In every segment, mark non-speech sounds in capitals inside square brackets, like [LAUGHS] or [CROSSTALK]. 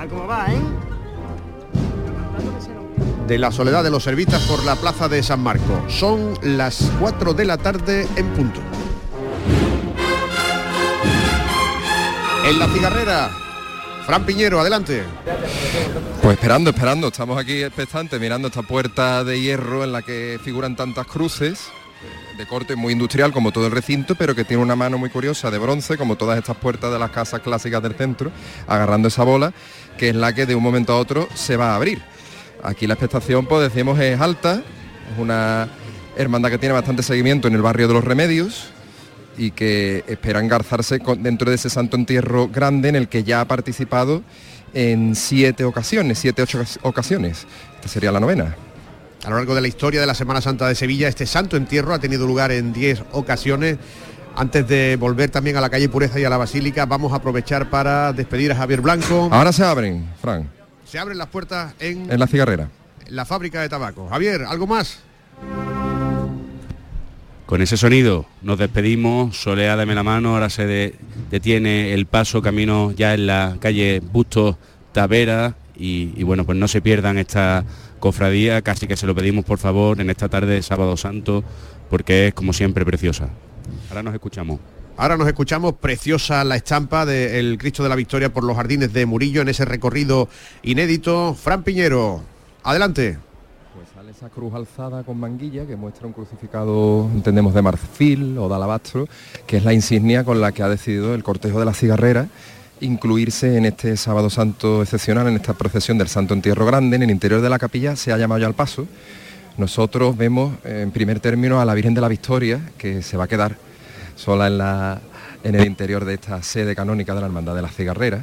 tal como va, ¿eh? de la soledad de los servitas por la plaza de San Marco. Son las 4 de la tarde en punto. En la cigarrera, Fran Piñero, adelante. Pues esperando, esperando, estamos aquí expectantes mirando esta puerta de hierro en la que figuran tantas cruces de corte muy industrial como todo el recinto, pero que tiene una mano muy curiosa de bronce, como todas estas puertas de las casas clásicas del centro, agarrando esa bola, que es la que de un momento a otro se va a abrir. Aquí la expectación, pues decimos, es alta, es una hermandad que tiene bastante seguimiento en el barrio de los Remedios y que espera engarzarse dentro de ese santo entierro grande en el que ya ha participado en siete ocasiones, siete, ocho ocasiones. Esta sería la novena. A lo largo de la historia de la Semana Santa de Sevilla, este santo entierro ha tenido lugar en diez ocasiones. Antes de volver también a la calle Pureza y a la Basílica, vamos a aprovechar para despedir a Javier Blanco. Ahora se abren, Frank. Se abren las puertas en... En la cigarrera. En la fábrica de tabaco. Javier, ¿algo más? Con ese sonido nos despedimos, Solea dame la mano, ahora se detiene el paso, camino ya en la calle Bustos Tavera y, y, bueno, pues no se pierdan esta cofradía, casi que se lo pedimos por favor en esta tarde de Sábado Santo, porque es como siempre preciosa. Ahora nos escuchamos. Ahora nos escuchamos, preciosa la estampa del Cristo de la Victoria por los jardines de Murillo en ese recorrido inédito. Fran Piñero, adelante. Pues sale esa cruz alzada con manguilla que muestra un crucificado, entendemos, de marfil o de alabastro, que es la insignia con la que ha decidido el cortejo de la cigarrera incluirse en este sábado santo excepcional, en esta procesión del Santo Entierro Grande, en el interior de la capilla se ha llamado ya al paso. Nosotros vemos en primer término a la Virgen de la Victoria, que se va a quedar sola en, la, en el interior de esta sede canónica de la Hermandad de las Cigarreras.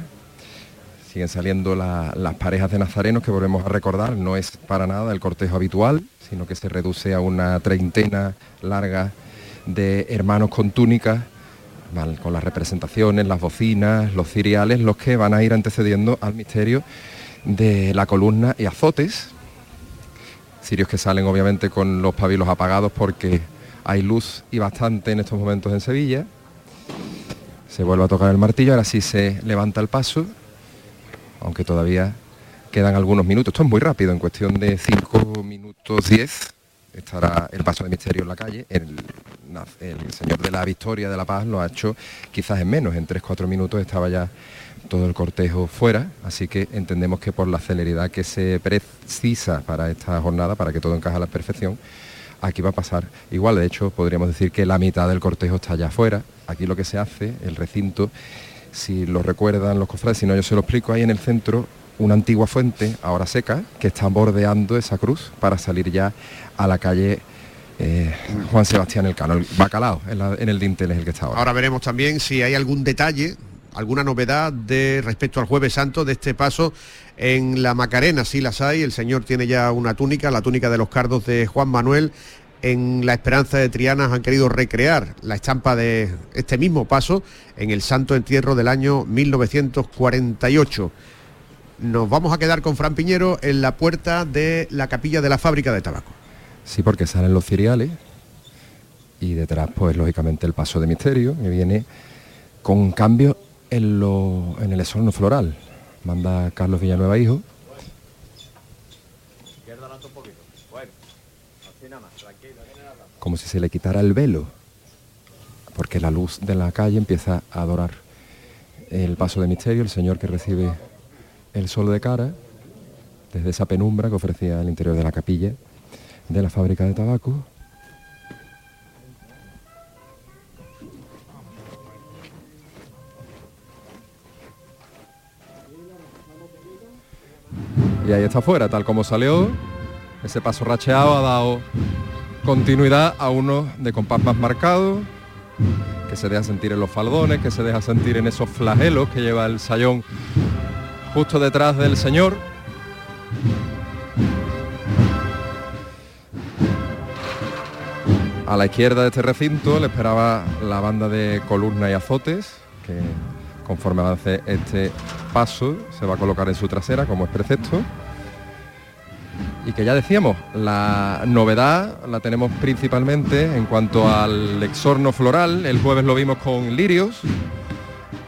Siguen saliendo las parejas de nazarenos que volvemos a recordar, no es para nada el cortejo habitual, sino que se reduce a una treintena larga de hermanos con túnicas, con las representaciones, las bocinas, los ciriales, los que van a ir antecediendo al misterio de la columna y azotes, cirios que salen obviamente con los pabilos apagados porque hay luz y bastante en estos momentos en Sevilla. Se vuelve a tocar el martillo, ahora sí se levanta el paso, aunque todavía quedan algunos minutos. Esto es muy rápido, en cuestión de 5 minutos 10 estará el paso de misterio en la calle. El, Señor de la Victoria de la Paz lo ha hecho quizás en menos, en 3-4 minutos estaba ya todo el cortejo fuera, así que entendemos que por la celeridad que se precisa para esta jornada, para que todo encaje a la perfección, aquí va a pasar igual. De hecho, podríamos decir que la mitad del cortejo está allá afuera. Aquí lo que se hace, el recinto, si lo recuerdan los cofrades, si no yo se lo explico, ahí en el centro una antigua fuente, ahora seca, que está bordeando esa cruz para salir ya a la calle eh, Juan Sebastián Elcano, el bacalao, en, en, el dintel es el que está ahora. Ahora veremos también si hay algún detalle, alguna novedad de respecto al jueves santo de este paso en la Macarena, si las hay, el señor tiene ya una túnica, la túnica de los cardos de Juan Manuel. En la Esperanza de Trianas han querido recrear la estampa de este mismo paso en el Santo Entierro del año 1948. Nos vamos a quedar con Fran Piñero en la puerta de la capilla de la fábrica de tabaco. Sí, porque salen los ciriales y detrás, pues lógicamente el paso de misterio, que viene con cambio en, lo, en el esorno floral manda Carlos Villanueva Hijo. Como si se le quitara el velo, porque la luz de la calle empieza a adorar el paso de misterio, el Señor que recibe el sol de cara, desde esa penumbra que ofrecía el interior de la capilla de la fábrica de tabaco. Y ahí está afuera, tal como salió. Ese paso racheado ha dado continuidad a uno de compás más marcado, que se deja sentir en los faldones, que se deja sentir en esos flagelos que lleva el sayón justo detrás del señor. A la izquierda de este recinto le esperaba la banda de columna y azotes, que conforme avance este paso se va a colocar en su trasera como es precepto. Y que ya decíamos, la novedad la tenemos principalmente en cuanto al exorno floral. El jueves lo vimos con lirios,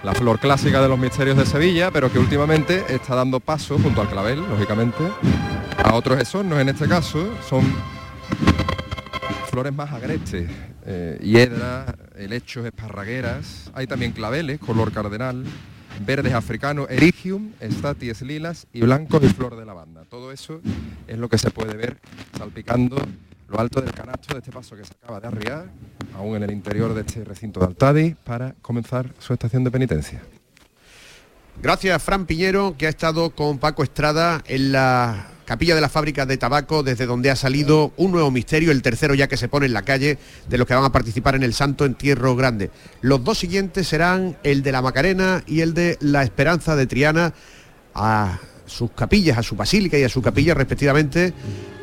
la flor clásica de los misterios de Sevilla, pero que últimamente está dando paso, junto al clavel, lógicamente, a otros esornos en este caso. Son flores más agrestes, eh, hiedras, helechos, esparragueras. Hay también claveles, color cardenal, verdes africanos, erigium, estaties lilas y blancos y flor de lavanda. Todo eso es lo que se puede ver salpicando lo alto del canasto de este paso que se acaba de arriar, aún en el interior de este recinto de Altadi, para comenzar su estación de penitencia. Gracias, Fran Piñero, que ha estado con Paco Estrada en la capilla de la fábrica de tabaco, desde donde ha salido un nuevo misterio, el tercero ya que se pone en la calle, de los que van a participar en el Santo Entierro Grande. Los dos siguientes serán el de la Macarena y el de la Esperanza de Triana, a sus capillas, a su basílica y a su capilla respectivamente.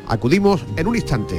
Acudimos en un instante.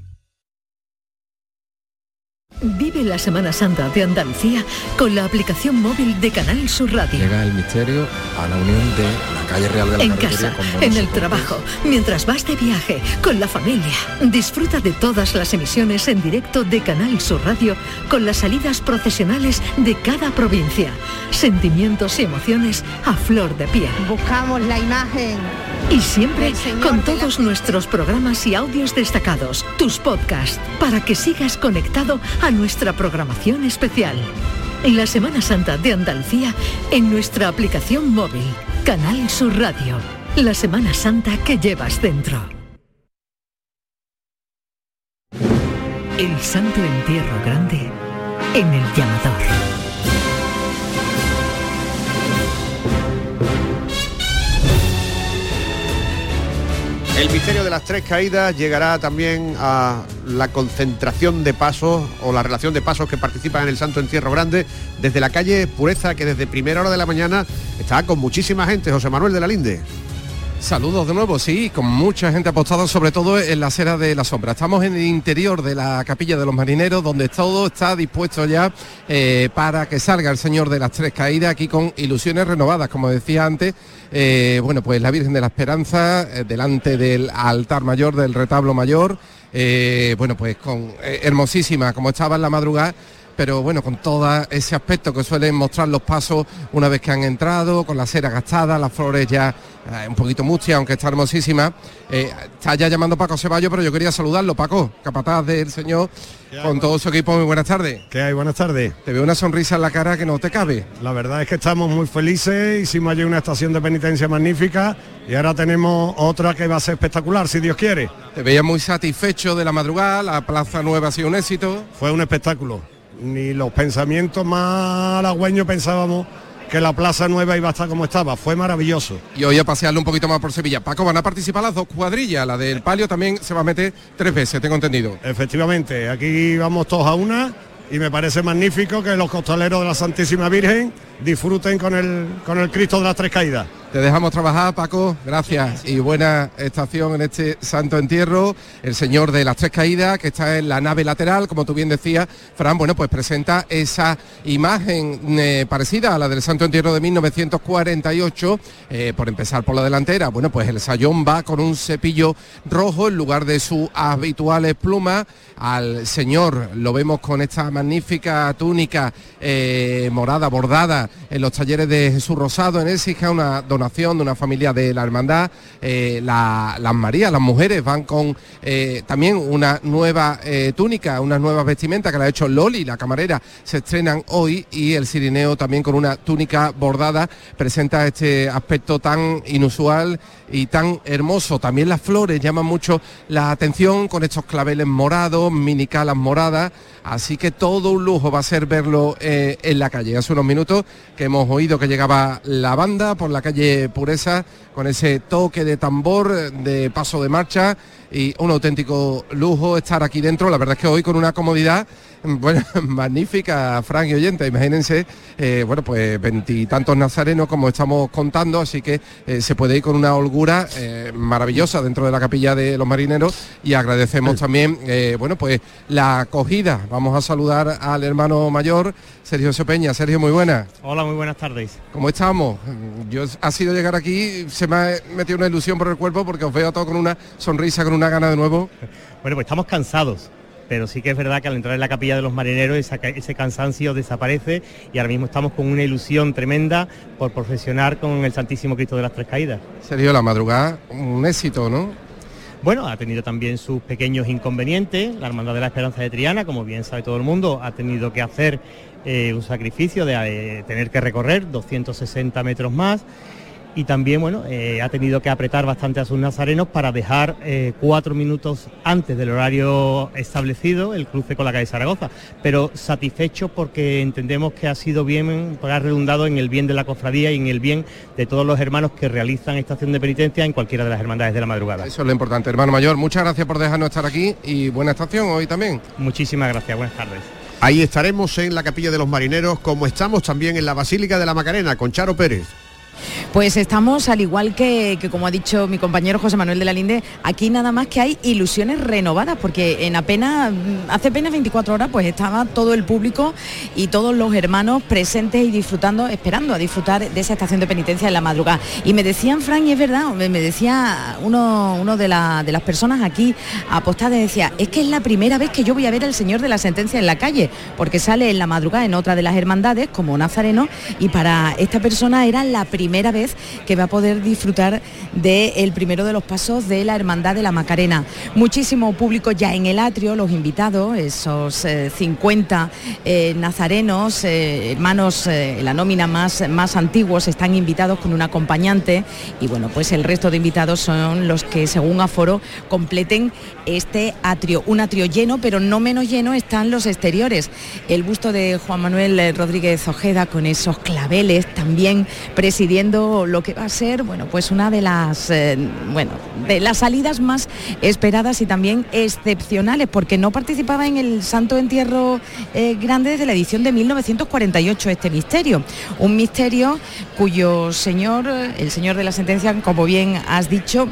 Vive la Semana Santa de Andalucía con la aplicación móvil de Canal Sur Radio. Llega el misterio a la unión de la calle Real de la En casa, en el trabajo, mientras vas de viaje, con la familia. Disfruta de todas las emisiones en directo de Canal Sur Radio con las salidas procesionales de cada provincia. Sentimientos y emociones a flor de piel. Buscamos la imagen. Y siempre con todos nuestros programas y audios destacados, tus podcasts, para que sigas conectado a nuestra programación especial. En la Semana Santa de Andalucía, en nuestra aplicación móvil, Canal Sur Radio. La Semana Santa que llevas dentro. El Santo Entierro Grande en el llamador. El misterio de las tres caídas llegará también a la concentración de pasos o la relación de pasos que participan en el Santo Entierro Grande desde la calle Pureza, que desde primera hora de la mañana está con muchísima gente. José Manuel de la Linde. Saludos de nuevo, sí, con mucha gente apostada, sobre todo en la acera de la sombra. Estamos en el interior de la capilla de los marineros, donde todo está dispuesto ya eh, para que salga el Señor de las Tres Caídas, aquí con ilusiones renovadas, como decía antes. Eh, bueno, pues la Virgen de la Esperanza, eh, delante del altar mayor, del retablo mayor, bueno, pues con hermosísima, como estaba en la madrugada pero bueno, con todo ese aspecto que suelen mostrar los pasos una vez que han entrado, con la cera gastada, las flores ya eh, un poquito mustias, aunque está hermosísima. Eh, está ya llamando Paco Ceballo, pero yo quería saludarlo, Paco, capataz del señor, con todo su equipo. Muy buenas tardes. ¿Qué hay? Buenas tardes. Te veo una sonrisa en la cara que no te cabe. La verdad es que estamos muy felices, hicimos allí una estación de penitencia magnífica y ahora tenemos otra que va a ser espectacular, si Dios quiere. Te veía muy satisfecho de la madrugada, la Plaza Nueva ha sido un éxito. Fue un espectáculo ni los pensamientos más halagüeños pensábamos que la Plaza Nueva iba a estar como estaba. Fue maravilloso. Y hoy a pasearlo un poquito más por Sevilla. Paco, van a participar las dos cuadrillas. La del palio también se va a meter tres veces, tengo entendido. Efectivamente, aquí vamos todos a una y me parece magnífico que los costaleros de la Santísima Virgen disfruten con el, con el Cristo de las Tres Caídas. Te dejamos trabajar, Paco. Gracias y buena estación en este santo entierro. El Señor de las Tres Caídas, que está en la nave lateral, como tú bien decías, Fran, bueno, pues presenta esa imagen eh, parecida a la del santo entierro de 1948. Eh, por empezar por la delantera, bueno, pues el sayón va con un cepillo rojo en lugar de sus habituales plumas. Al Señor lo vemos con esta magnífica túnica eh, morada bordada en los talleres de Jesús Rosado en Écija, una donación de una familia de la hermandad. Eh, las Marías, las mujeres van con eh, también una nueva eh, túnica, unas nuevas vestimentas que la ha hecho Loli, la camarera, se estrenan hoy y el Sirineo también con una túnica bordada presenta este aspecto tan inusual y tan hermoso. También las flores llaman mucho la atención con estos claveles morados, minicalas moradas, así que todo un lujo va a ser verlo en la calle. Hace unos minutos que hemos oído que llegaba la banda por la calle Pureza con ese toque de tambor, de paso de marcha y un auténtico lujo estar aquí dentro. La verdad es que hoy con una comodidad [LAUGHS] bueno, magnífica, Frank y oyente. Imagínense, eh, bueno, pues veintitantos nazarenos como estamos contando, así que eh, se puede ir con una holgura eh, maravillosa dentro de la capilla de los marineros y agradecemos también, bueno, pues la acogida. Vamos a saludar al hermano mayor, Sergio Sopeña. Sergio, muy buenas. Hola, muy buenas tardes. ¿Cómo estamos? Yo ha sido llegar aquí, se me ha metido una ilusión por el cuerpo porque os veo a todos con una sonrisa, con una gana de nuevo. [LAUGHS] Bueno, pues estamos cansados pero sí que es verdad que al entrar en la capilla de los marineros ese cansancio desaparece y ahora mismo estamos con una ilusión tremenda por profesionar con el Santísimo Cristo de las Tres Caídas. Sería la madrugada un éxito, ¿no? Bueno, ha tenido también sus pequeños inconvenientes. La Hermandad de la Esperanza de Triana, como bien sabe todo el mundo, ha tenido que hacer eh, un sacrificio de eh, tener que recorrer 260 metros más y también bueno, eh, ha tenido que apretar bastante a sus nazarenos para dejar eh, cuatro minutos antes del horario establecido el cruce con la calle Zaragoza, pero satisfecho porque entendemos que ha sido bien, ha redundado en el bien de la cofradía y en el bien de todos los hermanos que realizan estación de penitencia en cualquiera de las hermandades de la madrugada. Eso es lo importante, hermano mayor. Muchas gracias por dejarnos estar aquí y buena estación hoy también. Muchísimas gracias, buenas tardes. Ahí estaremos en la Capilla de los Marineros, como estamos también en la Basílica de la Macarena, con Charo Pérez. Pues estamos, al igual que, como ha dicho mi compañero José Manuel de la Linde, aquí nada más que hay ilusiones renovadas, porque en apenas, hace apenas 24 horas, pues estaba todo el público y todos los hermanos presentes y disfrutando, esperando a disfrutar de esa estación de penitencia en la madrugada. Y me decían, Frank, y es verdad, me, decía uno, uno de, de las personas aquí apostadas, decía, es que es la primera vez que yo voy a ver al Señor de la Sentencia en la calle, porque sale en la madrugada en otra de las hermandades, como Nazareno, y para esta persona era la primera primera vez que va a poder disfrutar del primero de los pasos de la Hermandad de la Macarena. Muchísimo público ya en el atrio, los invitados, esos 50 eh, eh, nazarenos, eh, hermanos, la nómina más, más antiguos, están invitados con un acompañante y bueno, pues el resto de invitados son los que según aforo completen este atrio. Un atrio lleno, pero no menos lleno están los exteriores. El busto de Juan Manuel Rodríguez Ojeda con esos claveles también presidiendo lo que va a ser, bueno, pues una de las, eh, bueno, de las salidas más esperadas y también excepcionales, porque no participaba en el Santo Entierro eh, Grande desde la edición de 1948 este misterio. Un misterio cuyo señor, el señor de la sentencia, como bien has dicho,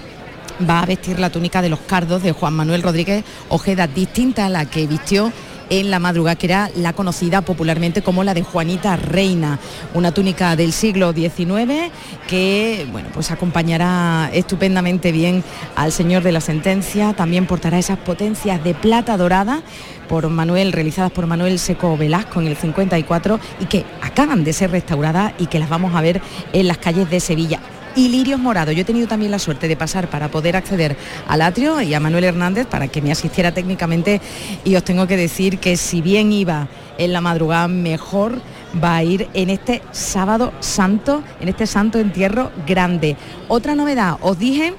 va a vestir la túnica de los cardos de Juan Manuel Rodríguez Ojeda, distinta a la que vistió en la madrugada, que era la conocida popularmente como la de Juanita Reina, una túnica del siglo XIX que bueno, pues acompañará estupendamente bien al señor de la sentencia, también portará esas potencias de plata dorada por Manuel, realizadas por Manuel Seco Velasco en el 54 y que acaban de ser restauradas y que las vamos a ver en las calles de Sevilla y lirios morados. Yo he tenido también la suerte de pasar para poder acceder al atrio y a Manuel Hernández para que me asistiera técnicamente y os tengo que decir que si bien iba en la madrugada mejor va a ir en este sábado santo, en este santo entierro grande. Otra novedad, os dije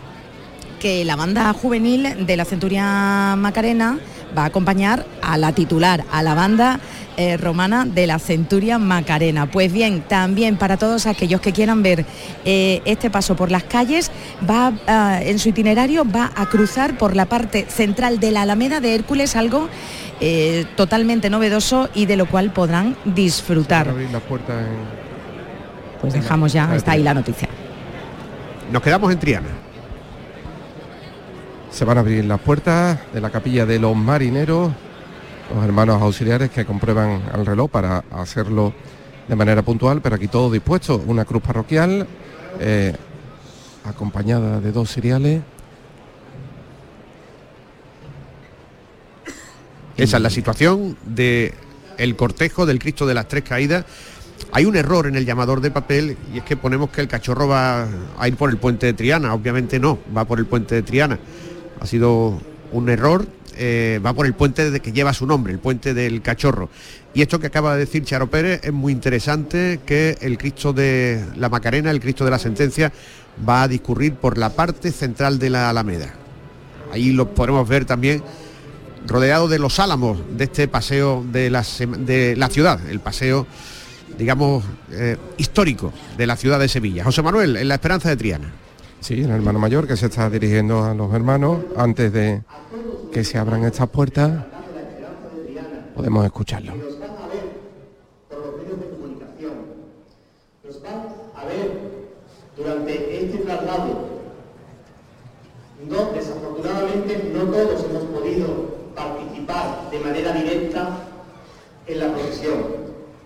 que la banda juvenil de la Centuria Macarena va a acompañar a la titular, a la banda eh, romana de la Centuria Macarena. Pues bien, también para todos aquellos que quieran ver eh, este paso por las calles, va ah, en su itinerario va a cruzar por la parte central de la Alameda de Hércules, algo eh, totalmente novedoso y de lo cual podrán disfrutar. Pues dejamos ya, está ahí la noticia. Nos quedamos en Triana. Se van a abrir las puertas de la capilla de los marineros los hermanos auxiliares que comprueban el reloj para hacerlo de manera puntual, pero aquí todo dispuesto, una cruz parroquial eh, acompañada de dos cereales. Esa es la situación de el cortejo del Cristo de las Tres Caídas. Hay un error en el llamador de papel y es que ponemos que el cachorro va a ir por el puente de Triana. Obviamente no, va por el puente de Triana. Ha sido un error eh, va por el puente de que lleva su nombre, el puente del cachorro. Y esto que acaba de decir Charo Pérez es muy interesante, que el Cristo de la Macarena, el Cristo de la Sentencia, va a discurrir por la parte central de la Alameda. Ahí lo podemos ver también rodeado de los álamos de este paseo de la, de la ciudad, el paseo, digamos, eh, histórico de la ciudad de Sevilla. José Manuel, en la Esperanza de Triana. Sí, el hermano mayor que se está dirigiendo a los hermanos antes de que se abran estas puertas. Podemos escucharlo. durante este traslado. No, desafortunadamente no todos hemos podido participar de manera directa en la procesión,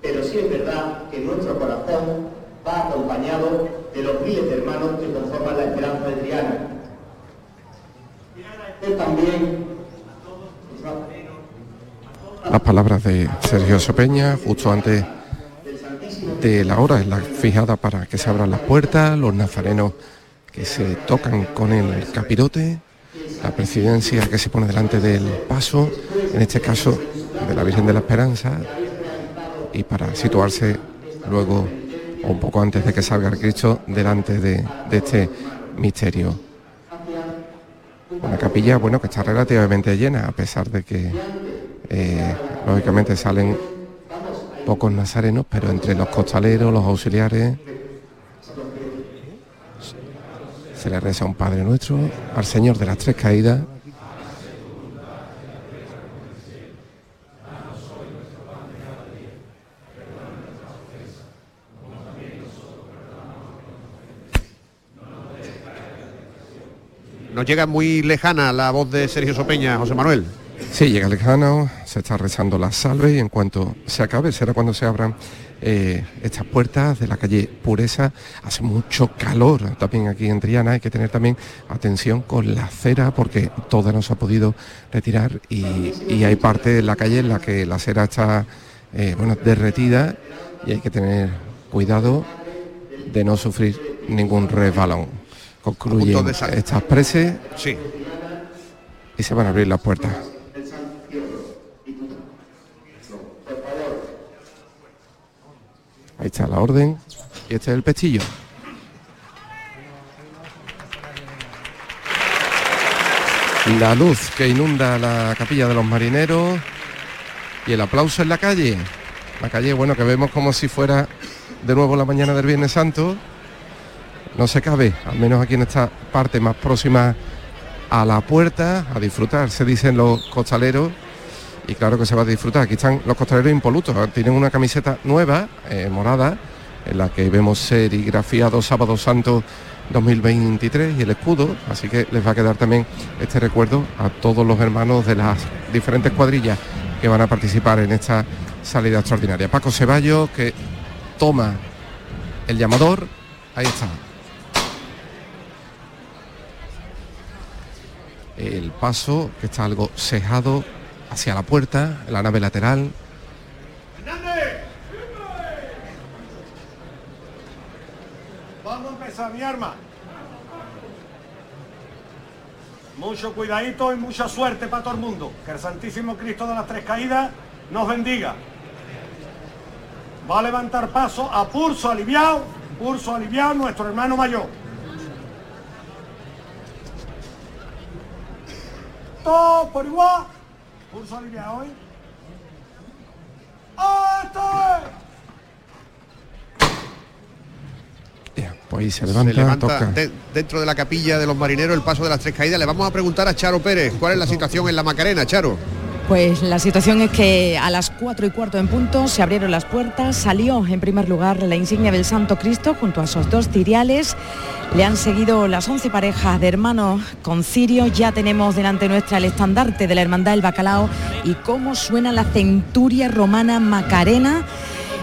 pero sí es verdad que nuestro corazón va acompañado de los miles de hermanos que conforman la esperanza de Triana. también las palabras de Sergio Sopeña justo antes de la hora, es la fijada para que se abran las puertas, los nazarenos que se tocan con el capirote, la presidencia que se pone delante del paso, en este caso de la Virgen de la Esperanza, y para situarse luego un poco antes de que salga el Cristo delante de, este misterio. Una capilla, bueno, que está relativamente llena, a pesar de que eh, lógicamente salen pocos nazarenos, pero entre los costaleros, los auxiliares, se le reza un Padre Nuestro, al Señor de las Tres Caídas. Nos llega muy lejana la voz de Sergio Sopeña, José Manuel. Sí, llega lejano, se está rezando la salve y en cuanto se acabe será cuando se abran eh, estas puertas de la calle Pureza. Hace mucho calor también aquí en Triana, hay que tener también atención con la cera porque toda no se ha podido retirar y, hay parte de la calle en la que la cera está eh, bueno, derretida y hay que tener cuidado de no sufrir ningún resbalón. Concluyen estas preses sí. y se van a abrir las puertas. Ahí está la orden. Y este es el pestillo. La luz que inunda la capilla de los marineros y el aplauso en la calle. La calle, bueno, que vemos como si fuera de nuevo la mañana del Viernes Santo. No se cabe, al menos aquí en esta parte más próxima a la puerta, a disfrutar, se dicen los costaleros y claro que se va a disfrutar. Aquí están los costaleros impolutos, tienen una camiseta nueva, eh, morada, en la que vemos serigrafiado Sábado Santo 2023 y el escudo, así que les va a quedar también este recuerdo a todos los hermanos de las diferentes cuadrillas que van a participar en esta salida extraordinaria. Paco Ceballos que toma el llamador, ahí está. El paso que está algo cejado hacia la puerta, la nave lateral. Vamos a empezar mi arma. Mucho cuidadito y mucha suerte para todo el mundo. Que el Santísimo Cristo de las Tres Caídas nos bendiga. Va a levantar paso a pulso aliviado, pulso aliviado nuestro hermano mayor. Todo por igual. Pulso aliviado hoy. Pues se levanta, dentro de la capilla de los marineros el paso de las tres caídas. Le vamos a preguntar a Charo Pérez cuál es la situación en la Macarena, Charo. Pues la situación es que a las 4 y cuarto en punto se abrieron las puertas, salió en primer lugar la insignia del Santo Cristo junto a esos dos ciriales, le han seguido las 11 parejas de hermanos con cirio, ya tenemos delante nuestra el estandarte de la Hermandad del Bacalao y cómo suena la centuria romana Macarena,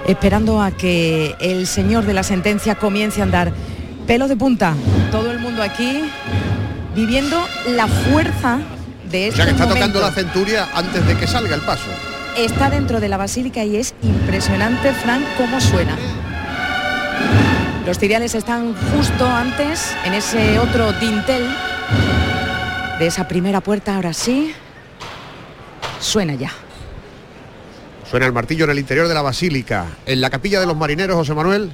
esperando a que el señor de la sentencia comience a andar. Pelo de punta, todo el mundo aquí viviendo la fuerza de O sea que está tocando la centuria antes de que salga el paso. Está dentro de la basílica y es impresionante, Frank, cómo suena. Los ciriales están justo antes, en ese otro dintel de esa primera puerta, ahora sí. Suena ya. Suena el martillo en el interior de la basílica. En la capilla de los marineros, José Manuel.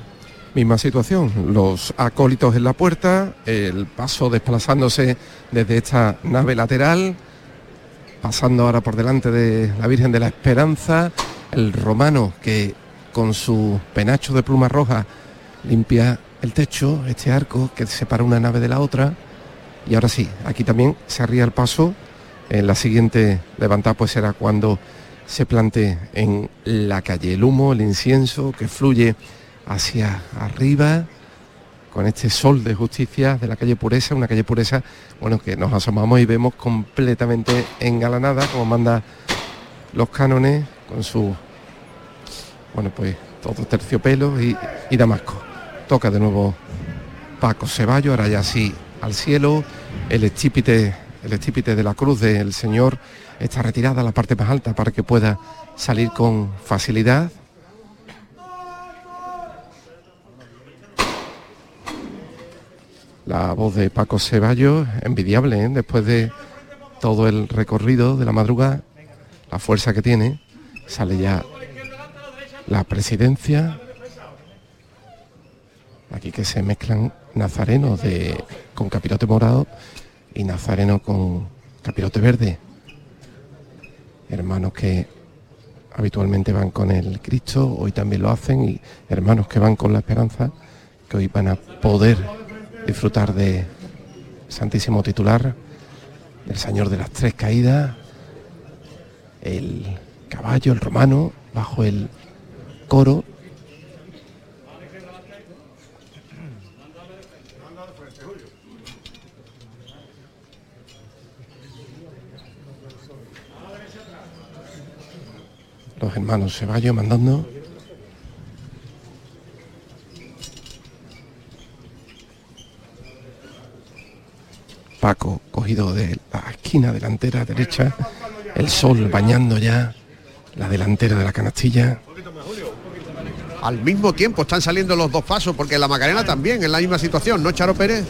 Misma situación, los acólitos en la puerta, el paso desplazándose desde esta nave lateral, pasando ahora por delante de la Virgen de la Esperanza, el romano que con su penacho de pluma roja limpia el techo, este arco que separa una nave de la otra. Y ahora sí, aquí también se arría el paso. En la siguiente levantada pues será cuando se plante en la calle el humo, el incienso que fluye hacia arriba con este sol de justicia de la calle Pureza, una calle Pureza, bueno, que nos asomamos y vemos completamente engalanada, como manda los cánones, con su, bueno, pues todo terciopelo y, damasco. Toca de nuevo Paco Ceballo, ahora ya sí al cielo, el estípite, el estípite de la cruz del Señor está retirada a la parte más alta para que pueda salir con facilidad. La voz de Paco Ceballos, envidiable, ¿eh? después de todo el recorrido de la madrugada, la fuerza que tiene, sale ya la presidencia. Aquí que se mezclan nazarenos de, con capirote morado y nazareno con capirote verde. Hermanos que habitualmente van con el Cristo, hoy también lo hacen, y hermanos que van con la esperanza, que hoy van a poder disfrutar de Santísimo Titular, el Señor de las Tres Caídas, el caballo, el romano, bajo el coro. Los hermanos Ceballos mandando. Paco cogido de la esquina delantera derecha, el sol bañando ya la delantera de la canastilla. Al mismo tiempo están saliendo los dos pasos, porque la Macarena también en la misma situación, ¿no, Charo Pérez?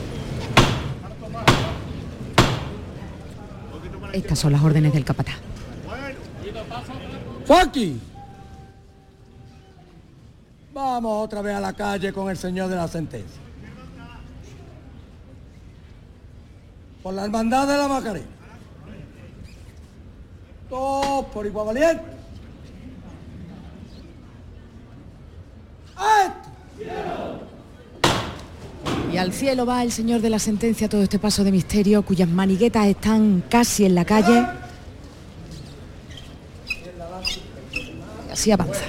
Estas son las órdenes del capataz. Joaquín. Vamos otra vez a la calle con el señor de la sentencia. Por la hermandad de la Macarena. Todos por igual valiente. Y al cielo va el señor de la sentencia todo este paso de misterio cuyas maniguetas están casi en la calle. Y así avanza.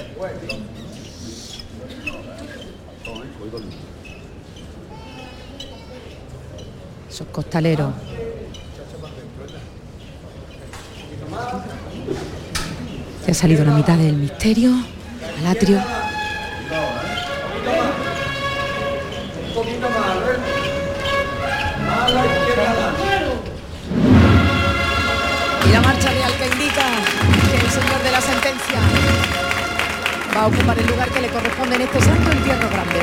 Esos costaleros. Se ha salido la mitad del misterio, al atrio. Y la marcha real que indica que el señor de la sentencia va a ocupar el lugar que le corresponde en este santo entierro grande.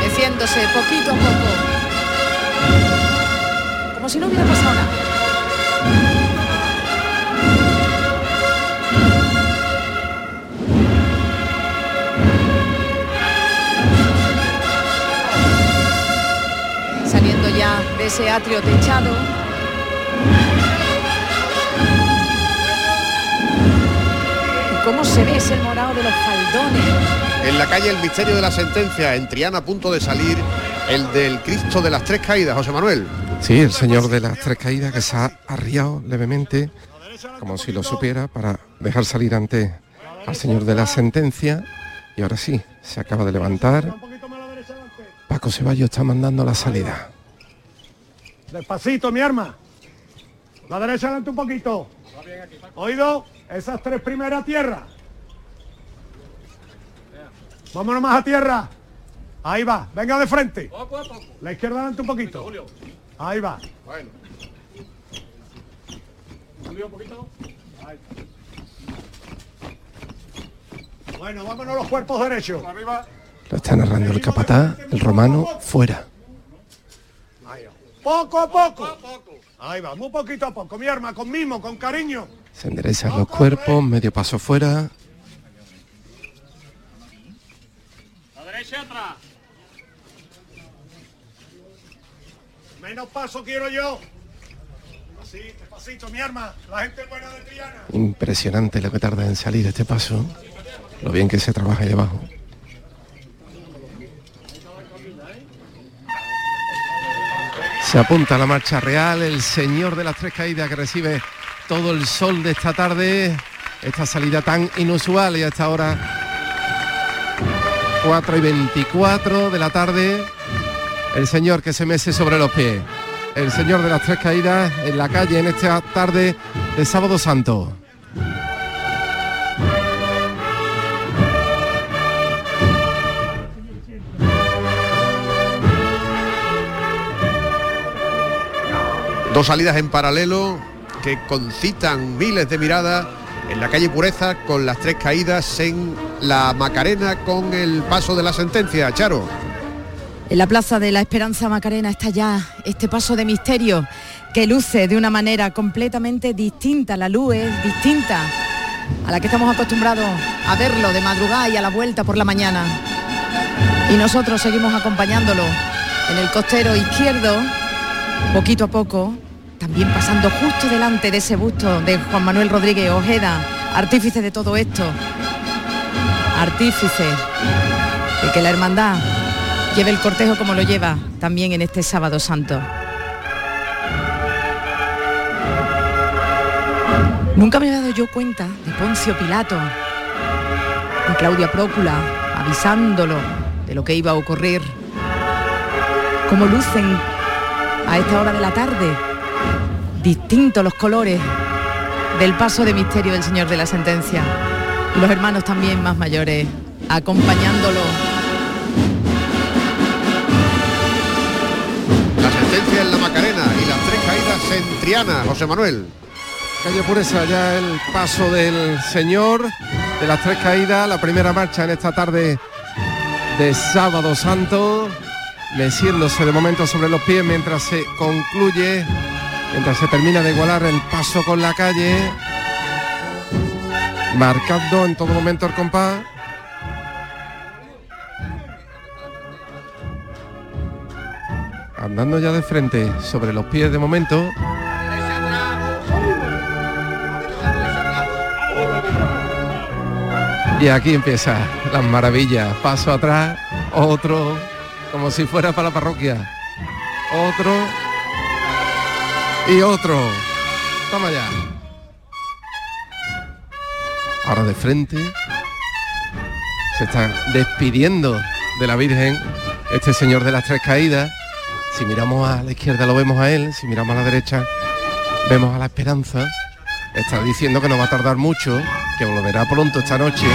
Meciéndose poquito a poco. Si no hubiera pasado nada. Saliendo ya de ese atrio techado. ¿Y cómo se ve ese morado de los faldones? En la calle El Misterio de la Sentencia, en Triana a punto de salir el del Cristo de las Tres Caídas, José Manuel. Sí, el señor de las tres caídas que se ha arriado levemente, como si lo supiera, para dejar salir ante al señor de la sentencia. Y ahora sí, se acaba de levantar. Paco Ceballos está mandando la salida. Despacito, mi arma. La derecha adelante un poquito. Oído, esas tres primeras tierra. Vámonos más a tierra. Ahí va, venga de frente. La izquierda adelante un poquito. Ahí va. Bueno. un poquito. Ahí. Bueno, vámonos los cuerpos derechos. Lo está narrando el capataz, el romano, fuera. Poco a poco. Ahí va, muy poquito a poco, mi arma, con mimo, con cariño. Se enderezan los cuerpos, medio paso fuera. La derecha atrás. Menos paso quiero yo. mi arma, la gente buena de Triana. Impresionante lo que tarda en salir este paso, lo bien que se trabaja ahí debajo. Se apunta a la marcha real, el señor de las tres caídas que recibe todo el sol de esta tarde, esta salida tan inusual y a esta hora 4 y 24 de la tarde, el señor que se mece sobre los pies el Señor de las Tres Caídas en la calle en esta tarde de Sábado Santo. Dos salidas en paralelo que concitan miles de miradas en la calle Pureza con las tres caídas en la Macarena con el paso de la sentencia, Charo. En la Plaza de la Esperanza Macarena está ya este paso de misterio que luce de una manera completamente distinta. La luz es distinta a la que estamos acostumbrados a verlo de madrugada y a la vuelta por la mañana. Y nosotros seguimos acompañándolo en el costero izquierdo, poquito a poco, también pasando justo delante de ese busto de Juan Manuel Rodríguez Ojeda, artífice de todo esto, artífice de que la hermandad lleve el cortejo como lo lleva también en este sábado santo. Nunca me he dado yo cuenta de Poncio Pilato, y Claudia Prócula, avisándolo de lo que iba a ocurrir. Cómo lucen a esta hora de la tarde, distintos los colores del paso de misterio del Señor de la Sentencia. Los hermanos también más mayores, acompañándolo en la Macarena y las tres caídas en Triana, José Manuel. Calle Pureza, ya el paso del Señor de las tres caídas, la primera marcha en esta tarde de Sábado Santo, meciéndose de momento sobre los pies mientras se concluye, mientras se termina de igualar el paso con la calle, marcando en todo momento el compás. Andando ya de frente sobre los pies de momento. Y aquí empieza las maravillas. Paso atrás, otro, como si fuera para la parroquia. Otro y otro. Toma ya. Ahora de frente. Se está despidiendo de la Virgen este señor de las tres caídas si miramos a la izquierda lo vemos a él, si miramos a la derecha vemos a la esperanza. Está diciendo que no va a tardar mucho, que volverá pronto esta noche.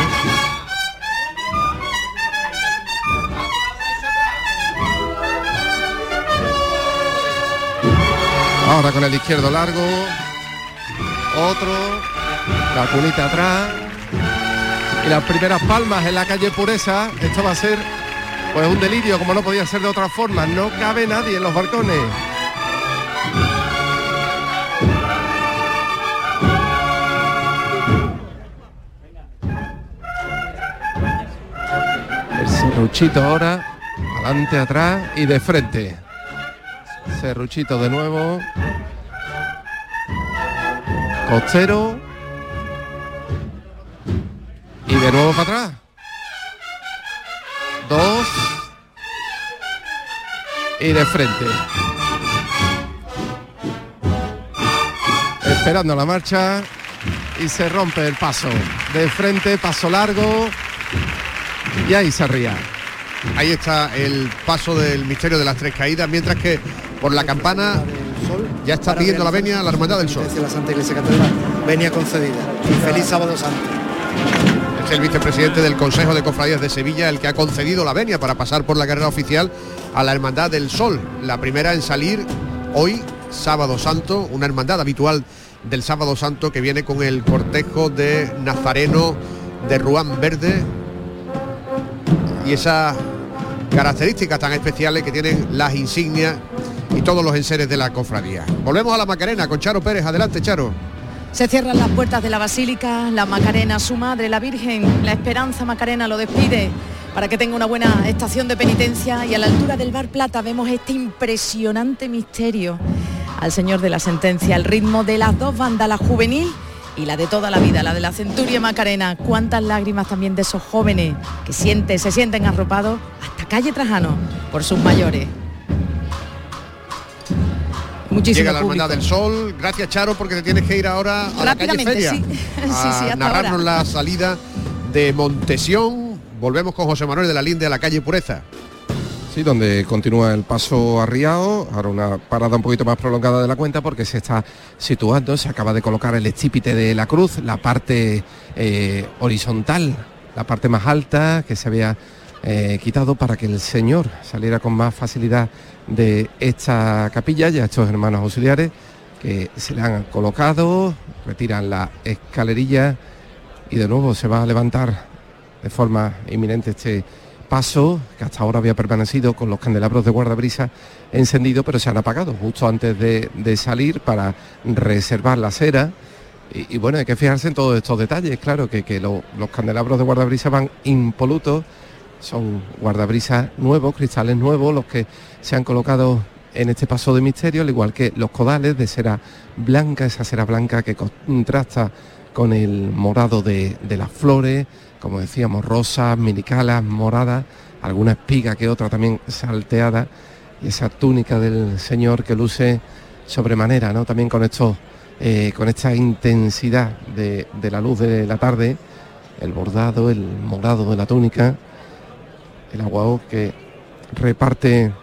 Ahora con el izquierdo largo. Otro. La cunita atrás. Y las primeras palmas en la calle Pureza. Esto va a ser pues un delirio, como no podía ser de otra forma. No cabe nadie en los balcones. El serruchito ahora, adelante, atrás y de frente. Serruchito de nuevo. Costero. Y de nuevo para atrás. Y de frente. Esperando la marcha. Y se rompe el paso. De frente, paso largo. Y ahí se ría. Ahí está el paso del misterio de las tres caídas, mientras que por la campana ya está pidiendo la venia la Hermandad del Sol. La Santa Iglesia Catedral, venia concedida. Feliz sábado santo. Es el vicepresidente del Consejo de Cofradías de Sevilla el que ha concedido la venia para pasar por la carrera oficial a la Hermandad del Sol, la primera en salir hoy, sábado santo, una hermandad habitual del sábado santo que viene con el cortejo de Nazareno de Ruán Verde y esas características tan especiales que tienen las insignias y todos los enseres de la cofradía. Volvemos a la Macarena con Charo Pérez. Adelante, Charo. Se cierran las puertas de la Basílica, la Macarena, su madre, la Virgen, la Esperanza Macarena lo despide para que tenga una buena estación de penitencia y a la altura del Bar Plata vemos este impresionante misterio al señor de la sentencia, el ritmo de las dos bandas, la juvenil y la de toda la vida, la de la Centuria Macarena. Cuántas lágrimas también de esos jóvenes que sienten, se sienten arropados hasta calle Trajano por sus mayores. Muchísimo Llega la Hermandad del Sol. Gracias, Charo, porque te tienes que ir ahora a la calle Feria. Sí. [LAUGHS] a narrarnos la salida de Montesión. Volvemos con José Manuel de la Linde a la calle Pureza. Sí, donde continúa el paso arriado, ahora una parada un poquito más prolongada de la cuenta porque se está situando, se acaba de colocar el estípite de la cruz, la parte eh, horizontal, la parte más alta que se había eh, quitado para que el Señor saliera con más facilidad de esta capilla, ya estos hermanos auxiliares que se le han colocado, retiran la escalerilla y de nuevo se va a levantar de forma inminente este paso que hasta ahora había permanecido con los candelabros de guardabrisa encendidos pero se han apagado justo antes de, salir para reservar la cera y, bueno hay que fijarse en todos estos detalles. Claro que, los candelabros de guardabrisa van impolutos. Son guardabrisas nuevos cristales nuevos los que se han colocado en este paso de misterio al igual que los codales de cera blanca esa cera blanca que contrasta con el morado de las flores como decíamos, rosas, minicalas, moradas, alguna espiga que otra también salteada, y esa túnica del Señor que luce sobremanera, ¿no? También con esto, eh, con esta intensidad de, la luz de la tarde, el bordado, el morado de la túnica, el agua que reparte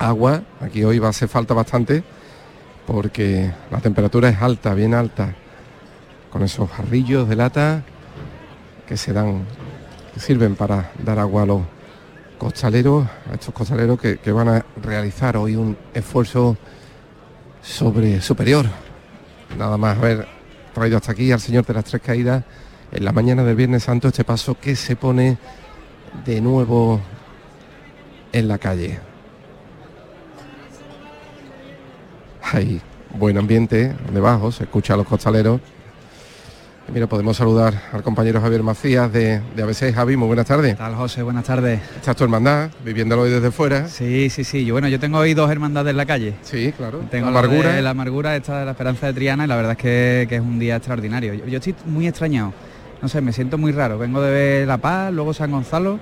agua, aquí hoy va a hacer falta bastante, porque la temperatura es alta, bien alta, con esos jarrillos de lata que se dan, que sirven para dar agua a los costaleros, a estos costaleros que, van a realizar hoy un esfuerzo sobre superior. Nada más haber traído hasta aquí al Señor de las Tres Caídas en la mañana del Viernes Santo este paso que se pone de nuevo en la calle. Hay buen ambiente debajo, se escucha a los costaleros Mira, podemos saludar al compañero Javier Macías de, de ABC. Javi, muy buenas tardes. ¿Qué tal, José? Buenas tardes. ¿Estás tu hermandad, viviéndolo hoy desde fuera? Sí, sí, sí. Yo, bueno, yo tengo hoy dos hermandades en la calle. Sí, claro. Tengo la amargura. La, amargura esta de la esperanza de Triana y la verdad es que, es un día extraordinario. yo, estoy muy extrañado. No sé, me siento muy raro. Vengo de ver La Paz, luego San Gonzalo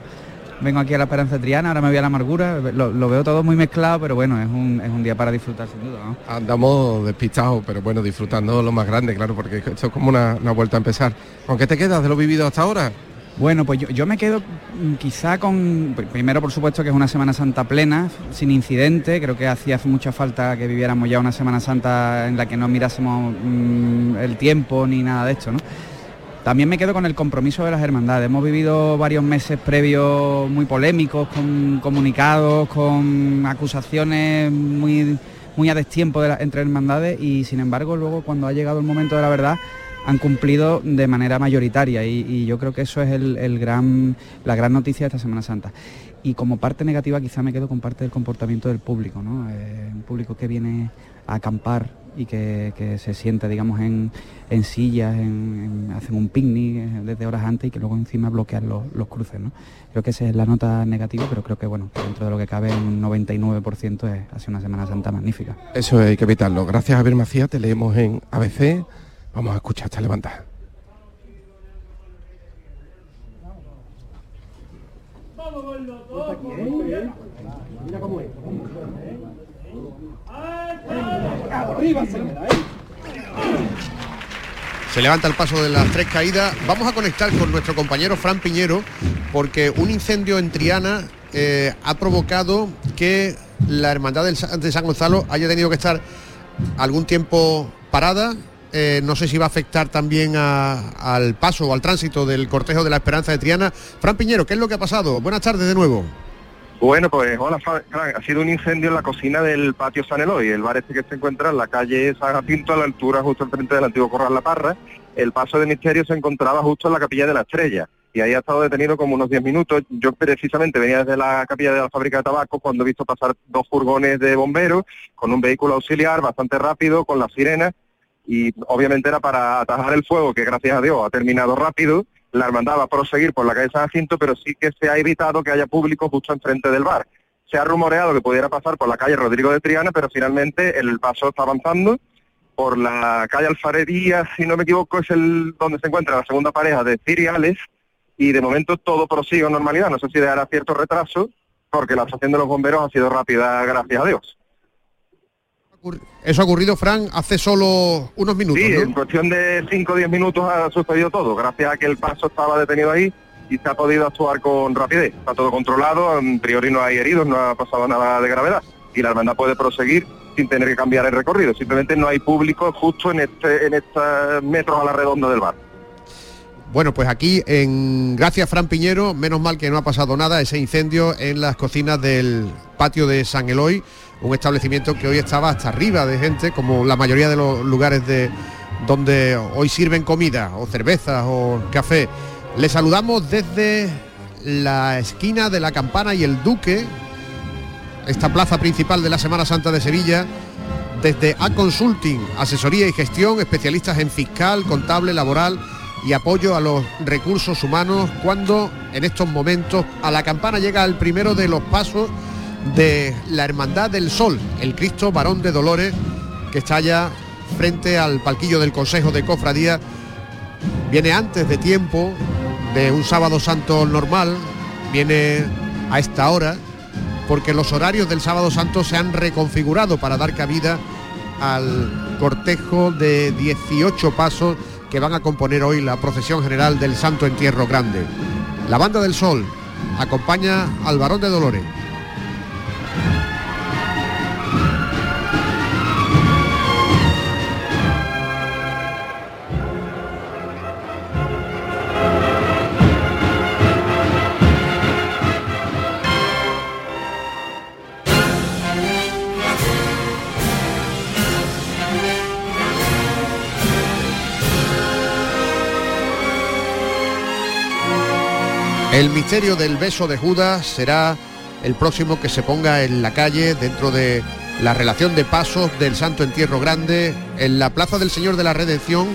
vengo aquí a la Esperanza Triana, ahora me voy a la amargura, lo, veo todo muy mezclado, pero bueno, es un, es un día para disfrutar sin duda. Andamos despistados, pero bueno, disfrutando lo más grande, claro, porque esto es como una, vuelta a empezar. ¿Con qué te quedas de lo vivido hasta ahora? Bueno, pues yo, me quedo mm, quizá con, primero por supuesto que es una Semana Santa plena, sin incidente, creo que hacía mucha falta que viviéramos ya una Semana Santa en la que no mirásemos mm, el tiempo ni nada de esto, ¿no? También me quedo con el compromiso de las hermandades. Hemos vivido varios meses previos muy polémicos, con comunicados, con acusaciones muy, muy a destiempo entre hermandades y sin embargo luego cuando ha llegado el momento de la verdad han cumplido de manera mayoritaria y, yo creo que eso es el, gran, la gran noticia de esta Semana Santa. Y como parte negativa quizá me quedo con parte del comportamiento del público, ¿no? Eh, un público que viene a acampar y que, se sienta, digamos, en, sillas, en, hacen un picnic eh, desde horas antes y que luego encima bloquean los, cruces. ¿no? Creo que esa es la nota negativa, pero creo que bueno, dentro de lo que cabe un 99% es, ha sido una Semana Santa magnífica. Eso hay que evitarlo. Gracias Javier Macías, te leemos en ABC. Vamos a escuchar esta levantada. Es. Se levanta el paso de las tres caídas. Vamos a conectar con nuestro compañero Fran Piñero porque un incendio en Triana eh, ha provocado que la Hermandad de San Gonzalo haya tenido que estar algún tiempo parada. Eh, no sé si va a afectar también al paso o al tránsito del cortejo de la Esperanza de Triana. Fran Piñero, ¿qué es lo que ha pasado? Buenas tardes de nuevo. Bueno, pues hola, ha sido un incendio en la cocina del patio San Eloy, el bar este que se encuentra en la calle San Jacinto, a la altura justo al frente del antiguo Corral La Parra. El paso de misterio se encontraba justo en la capilla de la Estrella y ahí ha estado detenido como unos 10 minutos. Yo precisamente venía desde la capilla de la fábrica de tabaco cuando he visto pasar dos furgones de bomberos con un vehículo auxiliar bastante rápido, con las sirenas, y obviamente era para atajar el fuego, que gracias a Dios ha terminado rápido, la hermandad va a proseguir por la calle San Jacinto, pero sí que se ha evitado que haya público justo enfrente del bar. se ha rumoreado que pudiera pasar por la calle Rodrigo de Triana, pero finalmente el paso está avanzando por la calle Alfarería, si no me equivoco, es el donde se encuentra la segunda pareja de Ciriales y de momento todo prosigue en normalidad. No sé si dará cierto retraso porque la actuación de los bomberos ha sido rápida, gracias a Dios. Eso ha ocurrido, Fran, hace solo unos minutos. Sí, ¿no? en cuestión de 5 o 10 minutos ha sucedido todo, gracias a que el paso estaba detenido ahí y se ha podido actuar con rapidez. Está todo controlado, en priori no hay heridos, no ha pasado nada de gravedad y la hermandad puede proseguir sin tener que cambiar el recorrido. Simplemente no hay público justo en este en estos metros a la redonda del bar. Bueno, pues aquí en Gracias Fran Piñero, menos mal que no ha pasado nada ese incendio en las cocinas del patio de San Eloy, un establecimiento que hoy estaba hasta arriba de gente, como la mayoría de los lugares de donde hoy sirven comida o cervezas o café. Le saludamos desde la esquina de la Campana y el Duque, esta plaza principal de la Semana Santa de Sevilla, desde A Consulting, asesoría y gestión, especialistas en fiscal, contable, laboral y apoyo a los recursos humanos, cuando en estos momentos a la campana llega el primero de los pasos de la Hermandad del Sol, el Cristo Varón de Dolores, que está ya frente al palquillo del Consejo de Cofradía. Viene antes de tiempo de un sábado santo normal, viene a esta hora, porque los horarios del sábado santo se han reconfigurado para dar cabida al cortejo de 18 pasos que van a componer hoy la procesión general del Santo Entierro Grande. La Banda del Sol acompaña al Varón de Dolores. Misterio del beso de Judas será el próximo que se ponga en la calle dentro de la relación de pasos del Santo Entierro Grande. En la Plaza del Señor de la Redención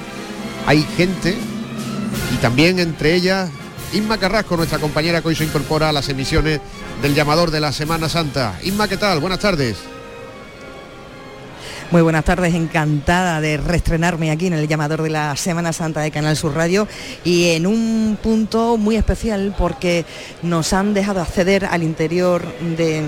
hay gente y también entre ellas Inma Carrasco, nuestra compañera que hoy se incorpora a las emisiones del llamador de la Semana Santa. Inma, ¿qué tal? Buenas tardes. Muy buenas tardes, encantada de reestrenarme aquí en el llamador de la Semana Santa de Canal Sur Radio y en un punto muy especial porque nos han dejado acceder al interior de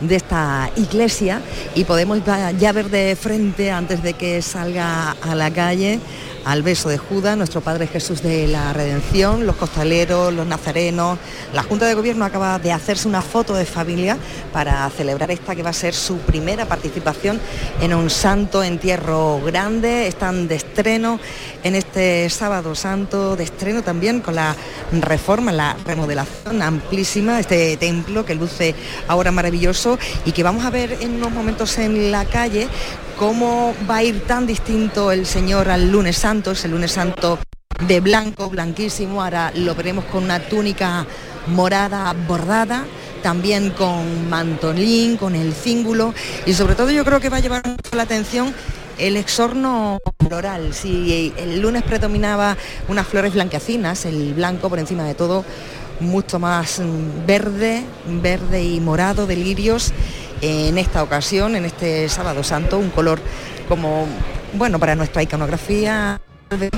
de esta iglesia y podemos ya ver de frente antes de que salga a la calle al beso de Judas, nuestro Padre Jesús de la Redención, los costaleros, los nazarenos. La Junta de Gobierno acaba de hacerse una foto de familia para celebrar esta que va a ser su primera participación en un santo entierro grande. Están de estreno en este sábado santo, de estreno también con la reforma, la remodelación amplísima este templo que luce ahora maravilloso y que vamos a ver en unos momentos en la calle cómo va a ir tan distinto el Señor al lunes santo, es el lunes santo de blanco, blanquísimo, ahora lo veremos con una túnica morada bordada, también con mantolín, con el cíngulo. Y sobre todo yo creo que va a llevar mucho la atención el exorno floral. Si el lunes predominaba unas flores blanquecinas, el blanco por encima de todo, mucho más verde, verde y morado de lirios en esta ocasión, en este sábado santo, un color como, bueno, para nuestra iconografía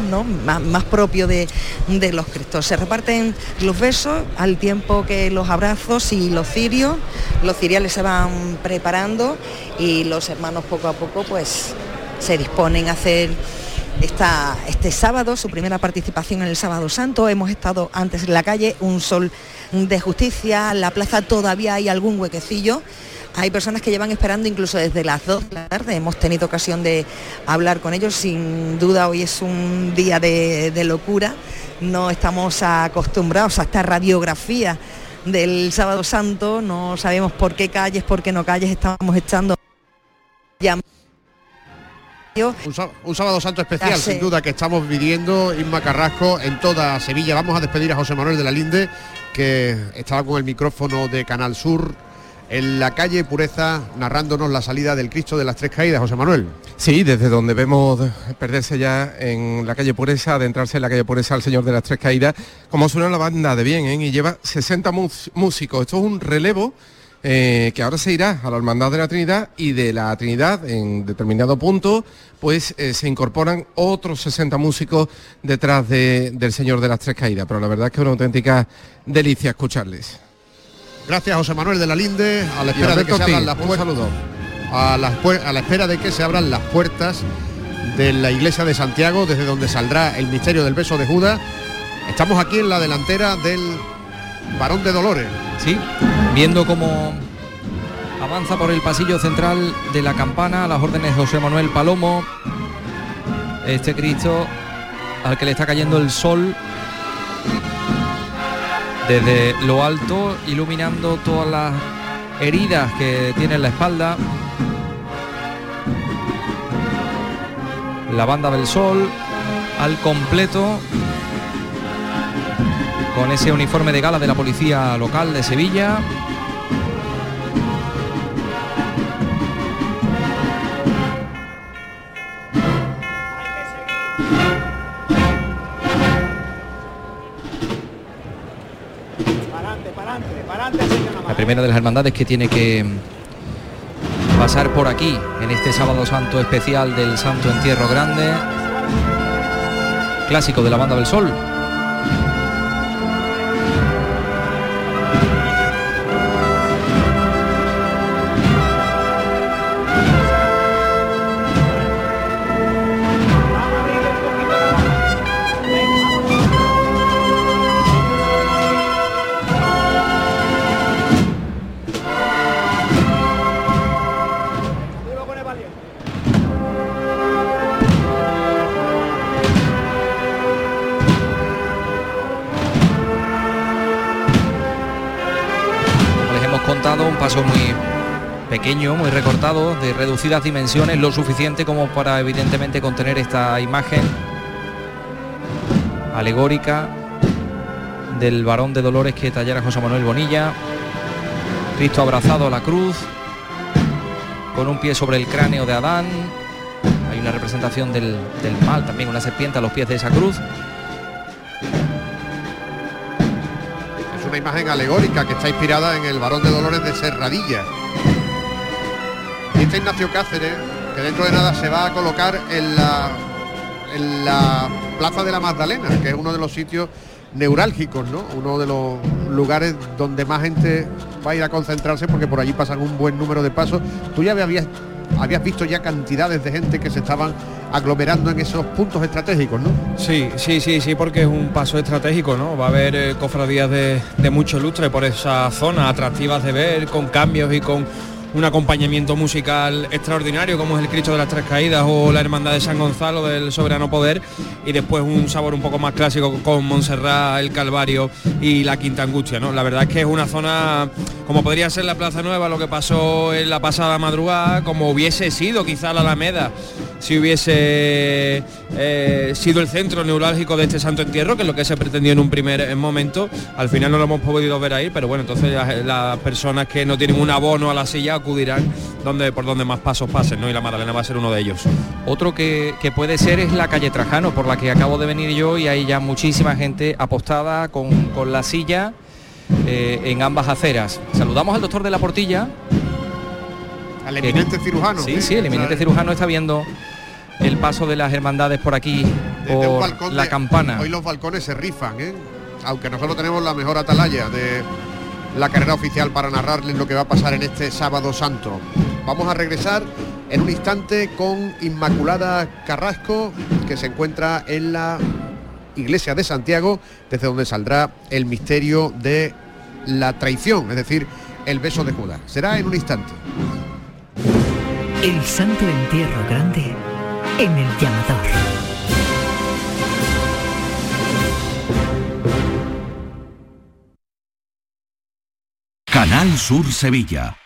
¿no? más, más propio de, de, los cristos. Se reparten los besos al tiempo que los abrazos y los cirios, los ciriales se van preparando y los hermanos poco a poco pues se disponen a hacer esta, este sábado, su primera participación en el sábado santo. Hemos estado antes en la calle, un sol de justicia, la plaza todavía hay algún huequecillo. Hay personas que llevan esperando incluso desde las 2 de la tarde. Hemos tenido ocasión de hablar con ellos. Sin duda hoy es un día de, de locura. No estamos acostumbrados a esta radiografía del sábado santo. No sabemos por qué calles, por qué no calles. Estamos echando ya un, un, sábado santo especial, ah, sí. sin duda, que estamos viviendo Inma Carrasco en toda Sevilla. Vamos a despedir a José Manuel de la Linde, que estaba con el micrófono de Canal Sur en la calle Pureza, narrándonos la salida del Cristo de las Tres Caídas, José Manuel. Sí, desde donde vemos perderse ya en la calle Pureza, adentrarse en la calle Pureza al Señor de las Tres Caídas, como suena la banda de bien, ¿eh? y lleva 60 músicos. Esto es un relevo eh, que ahora se irá a la Hermandad de la Trinidad y de la Trinidad en determinado punto pues eh, se incorporan otros 60 músicos detrás del Señor de las Tres Caídas, pero la verdad es que es una auténtica delicia escucharles. Gracias José Manuel de la Linde, a la espera de que se abran las puertas. A la, a la espera de que se abran las puertas de la iglesia de Santiago, desde donde saldrá el misterio del beso de Judas. Estamos aquí en la delantera del Varón de Dolores. Sí, viendo cómo avanza por el pasillo central de la campana a las órdenes de José Manuel Palomo. Este Cristo al que le está cayendo el sol desde lo alto, iluminando todas las heridas que tiene en la espalda. La banda del sol al completo con ese uniforme de gala de la policía local de Sevilla. La primera de las hermandades que tiene que pasar por aquí en este sábado santo especial del Santo Entierro Grande, clásico de la banda del Sol. Muy pequeño, muy recortado, de reducidas dimensiones, lo suficiente como para evidentemente contener esta imagen alegórica del varón de dolores que tallara José Manuel Bonilla. Cristo abrazado a la cruz, con un pie sobre el cráneo de Adán. Hay una representación del mal, también una serpiente a los pies de esa cruz. Imagen alegórica que está inspirada en el varón de Dolores de Serradilla. Y este Ignacio Cáceres, que dentro de nada se va a colocar en la, en la Plaza de la Magdalena, que es uno de los sitios neurálgicos, ¿no? Uno de los lugares donde más gente va a ir a concentrarse porque por allí pasan un buen número de pasos. Tú ya habías, habías visto ya cantidades de gente que se estaban aglomerando en esos puntos estratégicos, ¿no? Sí, sí, sí, sí, porque es un paso estratégico, ¿no? Va a haber eh, cofradías de, de mucho lustre por esa zona, atractivas de ver, con cambios y con un acompañamiento musical extraordinario como es el Cristo de las Tres Caídas o la Hermandad de San Gonzalo del Soberano Poder y después un sabor un poco más clásico con Montserrat, el Calvario y la Quinta Angustia. ¿no? La verdad es que es una zona como podría ser la Plaza Nueva, lo que pasó en la pasada madrugada, como hubiese sido quizá la Alameda si hubiese eh, sido el centro neurálgico de este Santo Entierro, que es lo que se pretendió en un primer momento. Al final no lo hemos podido ver ahí, pero bueno, entonces las, personas que no tienen un abono a la silla acudirán donde, por donde más pasos pasen, ¿no? Y la Magdalena va a ser uno de ellos. Otro que, puede ser es la calle Trajano, por la que acabo de venir yo y hay ya muchísima gente apostada con, la silla eh, en ambas aceras. Saludamos al doctor de la Portilla, al eminente cirujano. Sí, sí, el eminente cirujano está viendo el paso de las hermandades por aquí, por la campana. Hoy los balcones se rifan, ¿eh? aunque nosotros tenemos la mejor atalaya de la carrera oficial para narrarles lo que va a pasar en este sábado santo. Vamos a regresar en un instante con Inmaculada Carrasco, que se encuentra en la iglesia de Santiago, desde donde saldrá el misterio de la traición, es decir, el beso de Judas. Será en un instante. El Santo Entierro Grande en el llamador. Canal Sur Sevilla.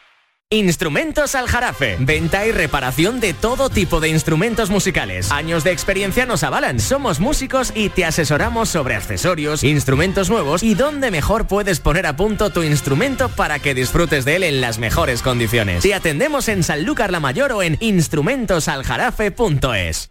Instrumentos Aljarafe. Venta y reparación de todo tipo de instrumentos musicales. Años de experiencia nos avalan. Somos músicos y te asesoramos sobre accesorios, instrumentos nuevos y dónde mejor puedes poner a punto tu instrumento para que disfrutes de él en las mejores condiciones. Te atendemos en Sanlúcar la Mayor o en instrumentosaljarafe.es.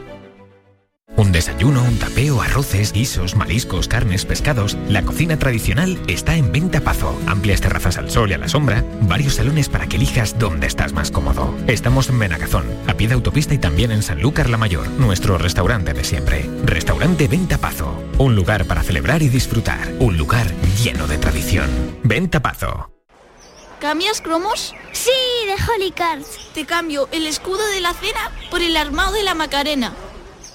Un desayuno, un tapeo, arroces, guisos, mariscos, carnes, pescados. La cocina tradicional está en Venta Pazo. Amplias terrazas al sol y a la sombra. Varios salones para que elijas dónde estás más cómodo. Estamos en Benagazón, a pie de autopista y también en Sanlúcar la Mayor, nuestro restaurante de siempre. Restaurante Venta Pazo. Un lugar para celebrar y disfrutar. Un lugar lleno de tradición. Venta Pazo. ¿Cambias cromos? Sí, de Holy Cards. Te cambio el escudo de la cena por el armado de la Macarena.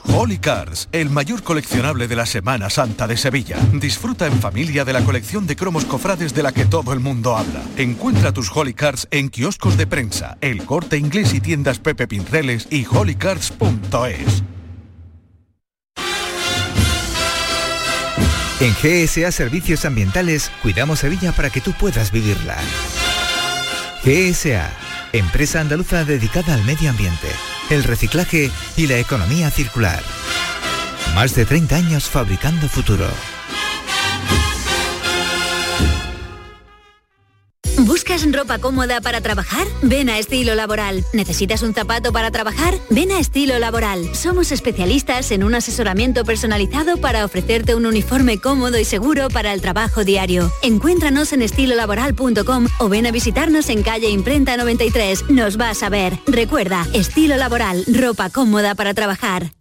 Holy Cars, el mayor coleccionable de la Semana Santa de Sevilla. Disfruta en familia de la colección de cromos cofrades de la que todo el mundo habla. Encuentra tus Holy Cars en kioscos de prensa, el corte inglés y tiendas Pepe Pinceles y holycars.es. En GSA Servicios Ambientales cuidamos Sevilla para que tú puedas vivirla. GSA, empresa andaluza dedicada al medio ambiente, el reciclaje y la economía circular. Más de 30 años fabricando futuro. ¿Buscas ropa cómoda para trabajar? Ven a Estilo Laboral. ¿Necesitas un zapato para trabajar? Ven a Estilo Laboral. Somos especialistas en un asesoramiento personalizado para ofrecerte un uniforme cómodo y seguro para el trabajo diario. Encuéntranos en estilolaboral.com o ven a visitarnos en calle Imprenta 93. Nos vas a ver. Recuerda, Estilo Laboral, ropa cómoda para trabajar.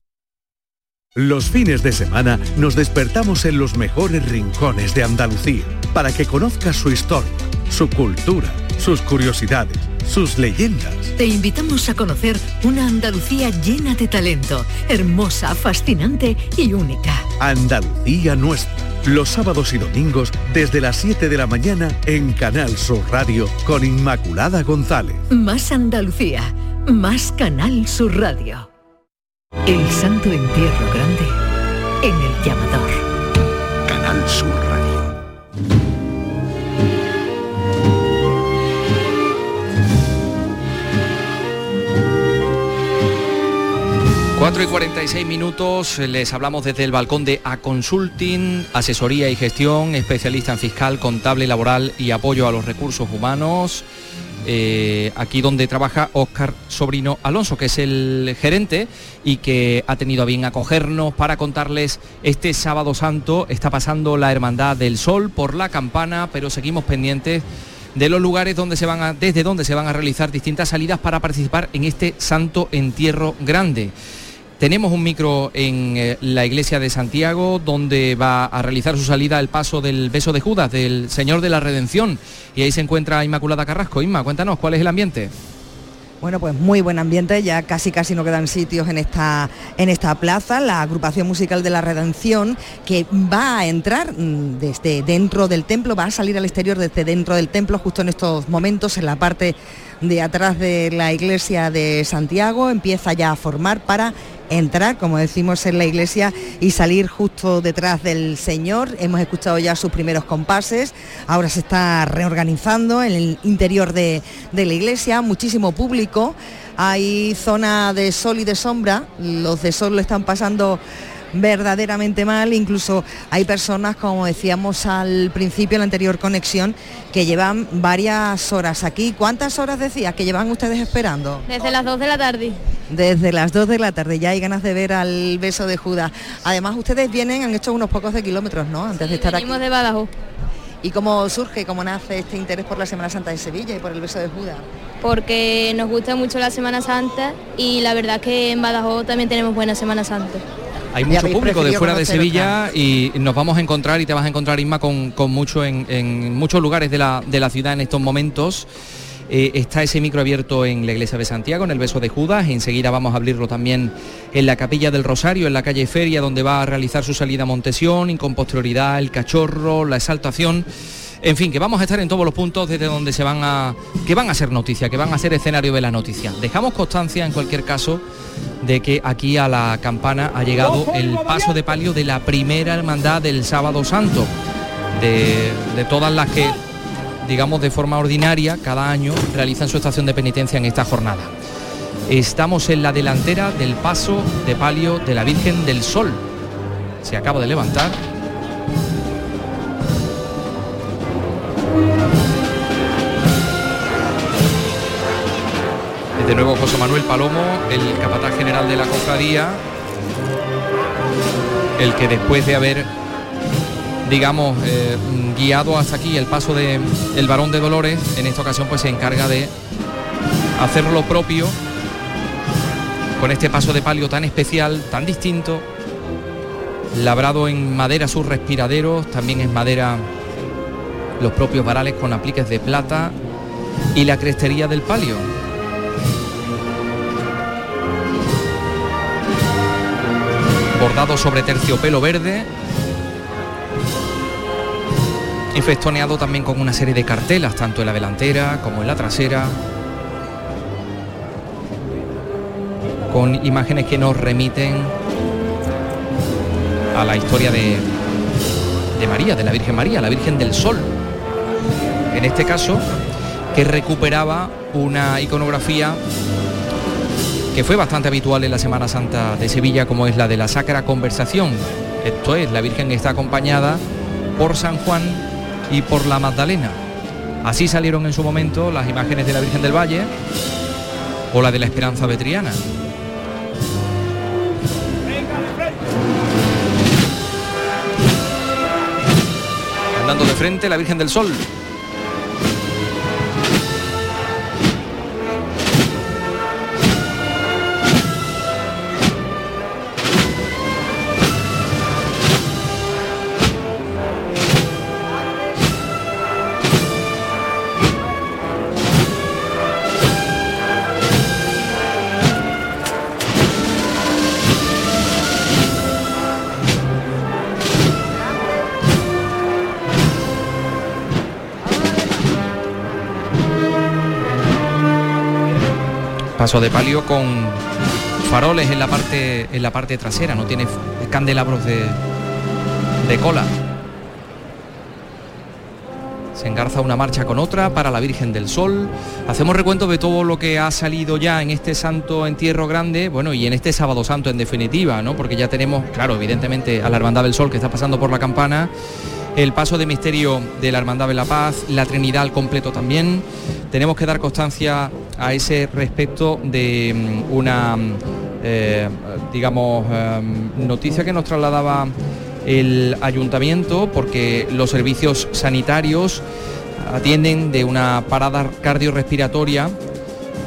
Los fines de semana nos despertamos en los mejores rincones de Andalucía para que conozcas su historia, su cultura, sus curiosidades, sus leyendas. Te invitamos a conocer una Andalucía llena de talento, hermosa, fascinante y única. Andalucía nuestra. Los sábados y domingos desde las 7 de la mañana en Canal Sur Radio con Inmaculada González. Más Andalucía, más Canal Sur Radio. El Santo Entierro Grande en el llamador. 4 y 46 minutos, les hablamos desde el balcón de A Consulting, asesoría y gestión, especialista en fiscal, contable, laboral y apoyo a los recursos humanos. Eh, aquí donde trabaja Óscar Sobrino Alonso, que es el gerente y que ha tenido a bien acogernos para contarles este sábado santo. Está pasando la Hermandad del Sol por la campana, pero seguimos pendientes de los lugares donde se van desde donde se van a realizar distintas salidas para participar en este santo entierro grande. Tenemos un micro en eh, la iglesia de Santiago donde va a realizar su salida el paso del beso de Judas, del Señor de la Redención. Y ahí se encuentra Inmaculada Carrasco. Inma, cuéntanos, ¿cuál es el ambiente? Bueno, pues muy buen ambiente, ya casi casi no quedan sitios en esta, en esta plaza, la agrupación musical de la Redención, que va a entrar mm, desde dentro del templo, va a salir al exterior desde dentro del templo, justo en estos momentos, en la parte de atrás de la iglesia de Santiago, empieza ya a formar para entrar, como decimos en la iglesia, y salir justo detrás del Señor. Hemos escuchado ya sus primeros compases, ahora se está reorganizando en el interior de, de la iglesia, muchísimo público, hay zona de sol y de sombra, los de sol lo están pasando verdaderamente mal. Incluso hay personas, como decíamos al principio, en la anterior conexión, que llevan varias horas aquí. ¿Cuántas horas decías que llevan ustedes esperando? Desde las 2 de la tarde. Desde las 2 de la tarde ya hay ganas de ver al beso de Judas. Además ustedes vienen, han hecho unos pocos de kilómetros, ¿no? Antes de estar Venimos aquí. de Badajoz. ¿Y cómo surge, cómo nace este interés por la Semana Santa de Sevilla y por el beso de Judas? Porque nos gusta mucho la Semana Santa y la verdad que en Badajoz también tenemos buena Semana Santa. Hay mucho público de fuera de Sevilla y nos vamos a encontrar y te vas a encontrar, Inma, con, con mucho en, en muchos lugares de la, de la ciudad en estos momentos. Eh, está ese micro abierto en la iglesia de Santiago, en el beso de Judas. Enseguida vamos a abrirlo también en la capilla del Rosario, en la calle Feria, donde va a realizar su salida a Montesión y con posterioridad el cachorro, la exaltación. En fin, que vamos a estar en todos los puntos desde donde se van a. que van a ser noticia, que van a ser escenario de la noticia. Dejamos constancia, en cualquier caso, de que aquí a la campana ha llegado el paso de palio de la primera hermandad del sábado santo. De, de todas las que digamos de forma ordinaria, cada año realizan su estación de penitencia en esta jornada. Estamos en la delantera del paso de palio de la Virgen del Sol. Se acaba de levantar. De nuevo José Manuel Palomo, el capataz general de la cofradía, el que después de haber, digamos, eh, guiado hasta aquí el paso de el varón de Dolores, en esta ocasión pues se encarga de hacer lo propio con este paso de palio tan especial, tan distinto, labrado en madera sus respiraderos, también en madera los propios varales con apliques de plata y la crestería del palio. bordado sobre terciopelo verde y festoneado también con una serie de cartelas, tanto en la delantera como en la trasera, con imágenes que nos remiten a la historia de, de María, de la Virgen María, la Virgen del Sol. En este caso, que recuperaba una iconografía que fue bastante habitual en la Semana Santa de Sevilla, como es la de la Sacra Conversación. Esto es, la Virgen está acompañada por San Juan y por la Magdalena. Así salieron en su momento las imágenes de la Virgen del Valle o la de la Esperanza Betriana. Andando de frente la Virgen del Sol. Paso de palio con faroles en la parte en la parte trasera, no tiene candelabros de, de cola. Se engarza una marcha con otra para la Virgen del Sol. Hacemos recuento de todo lo que ha salido ya en este santo entierro grande, bueno, y en este sábado santo en definitiva, ¿no? Porque ya tenemos, claro, evidentemente a la Hermandad del Sol que está pasando por la campana, el paso de misterio de la Hermandad de la Paz, la Trinidad al completo también. Tenemos que dar constancia a ese respecto de mm, una, mm, eh, digamos, em, noticia que nos trasladaba el ayuntamiento porque los servicios sanitarios atienden de una parada cardiorrespiratoria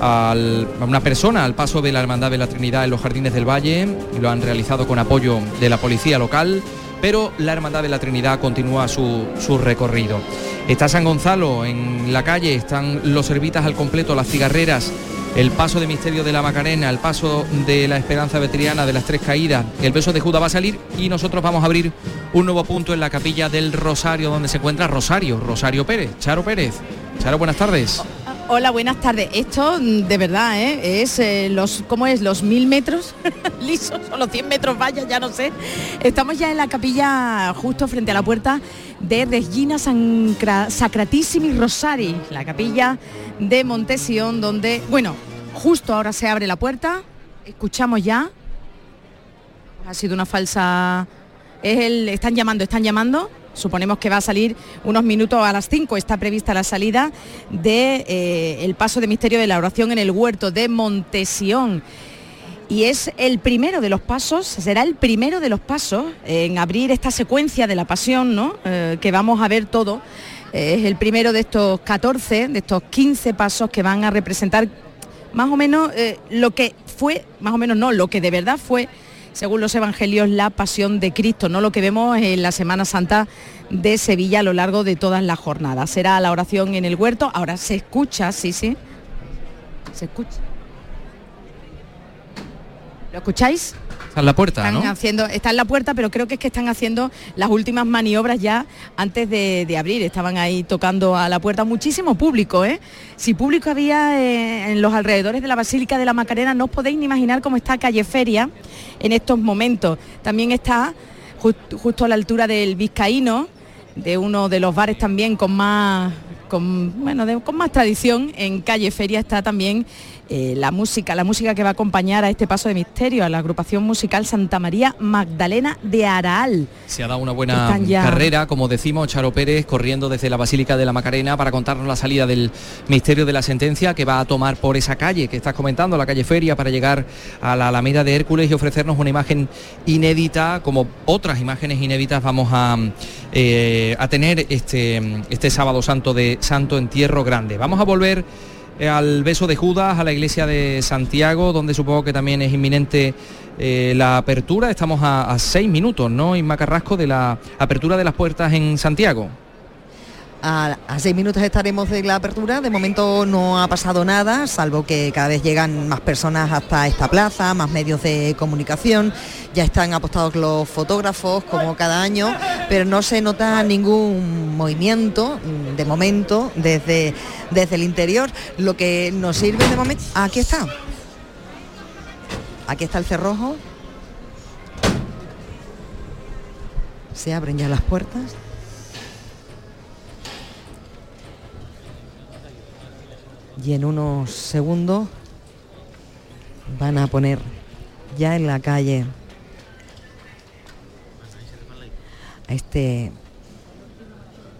a una persona al paso de la Hermandad de la Trinidad en los Jardines del Valle, y lo han realizado con apoyo de la policía local pero la Hermandad de la Trinidad continúa su, recorrido. Está San Gonzalo en la calle, están los servitas al completo, las cigarreras, el paso de misterio de la Macarena, el paso de la Esperanza Vetriana de las Tres Caídas, el beso de Judas va a salir y nosotros vamos a abrir un nuevo punto en la capilla del Rosario, donde se encuentra Rosario, Rosario Pérez, Charo Pérez. Charo, buenas tardes. Hola, buenas tardes. Esto mm, de verdad ¿eh? es eh, los, ¿cómo es? Los mil metros [LAUGHS] lisos o los 100 metros vallas, ya no sé. Estamos ya en la capilla justo frente a la puerta de Regina Sacratissimi Rosari, la capilla de Montesión, donde, bueno, justo ahora se abre la puerta. Escuchamos ya. Ha sido una falsa. Es el. Están llamando, están llamando. Suponemos que va a salir unos minutos a las 5. Está prevista la salida del de, eh, paso de misterio de la oración en el huerto de Montesión. Y es el primero de los pasos, será el primero de los pasos en abrir esta secuencia de la pasión, ¿no? Eh, que vamos a ver todo. es el primero de estos 14, de estos 15 pasos que van a representar más o menos eh, lo que fue, más o menos no, lo que de verdad fue según los evangelios, la pasión de Cristo, no lo que vemos en la Semana Santa de Sevilla a lo largo de todas las jornadas. Será la oración en el huerto, ahora se escucha, sí, sí, se escucha. ¿Lo escucháis? Está en la puerta, están Haciendo, está en la puerta, pero creo que es que están haciendo las últimas maniobras ya antes de, abrir. Estaban ahí tocando a la puerta muchísimo público, ¿eh? Si público había eh, en los alrededores de la Basílica de la Macarena, no os podéis ni imaginar cómo está Calle Feria en estos momentos. También está justo a la altura del Vizcaíno, de uno de los bares también con más con, bueno, con más tradición, en calle Feria está también eh, la música, la música que va a acompañar a este paso de misterio, a la agrupación musical Santa María Magdalena de Araal. Se ha dado una buena carrera, como decimos, Charo Pérez corriendo desde la Basílica de la Macarena para contarnos la salida del misterio de la sentencia que va a tomar por esa calle que estás comentando, la calle Feria, para llegar a la Alameda de Hércules y ofrecernos una imagen inédita, como otras imágenes inéditas vamos a, eh, a tener este, este sábado santo de Santo Entierro Grande. Vamos a volver al beso de Judas, a la iglesia de Santiago, donde supongo que también es inminente eh, la apertura. Estamos a, seis minutos, ¿no? En Macarrasco de la apertura de las puertas en Santiago. A, seis minutos estaremos de la apertura. De momento no ha pasado nada, salvo que cada vez llegan más personas hasta esta plaza, más medios de comunicación. Ya están apostados los fotógrafos como cada año, pero no se nota ningún movimiento mm, de momento desde, desde el interior. Lo que nos sirve de momento. Aquí está. Aquí está el cerrojo. Se abren ya las puertas. Y en unos segundos van a poner ya en la calle a este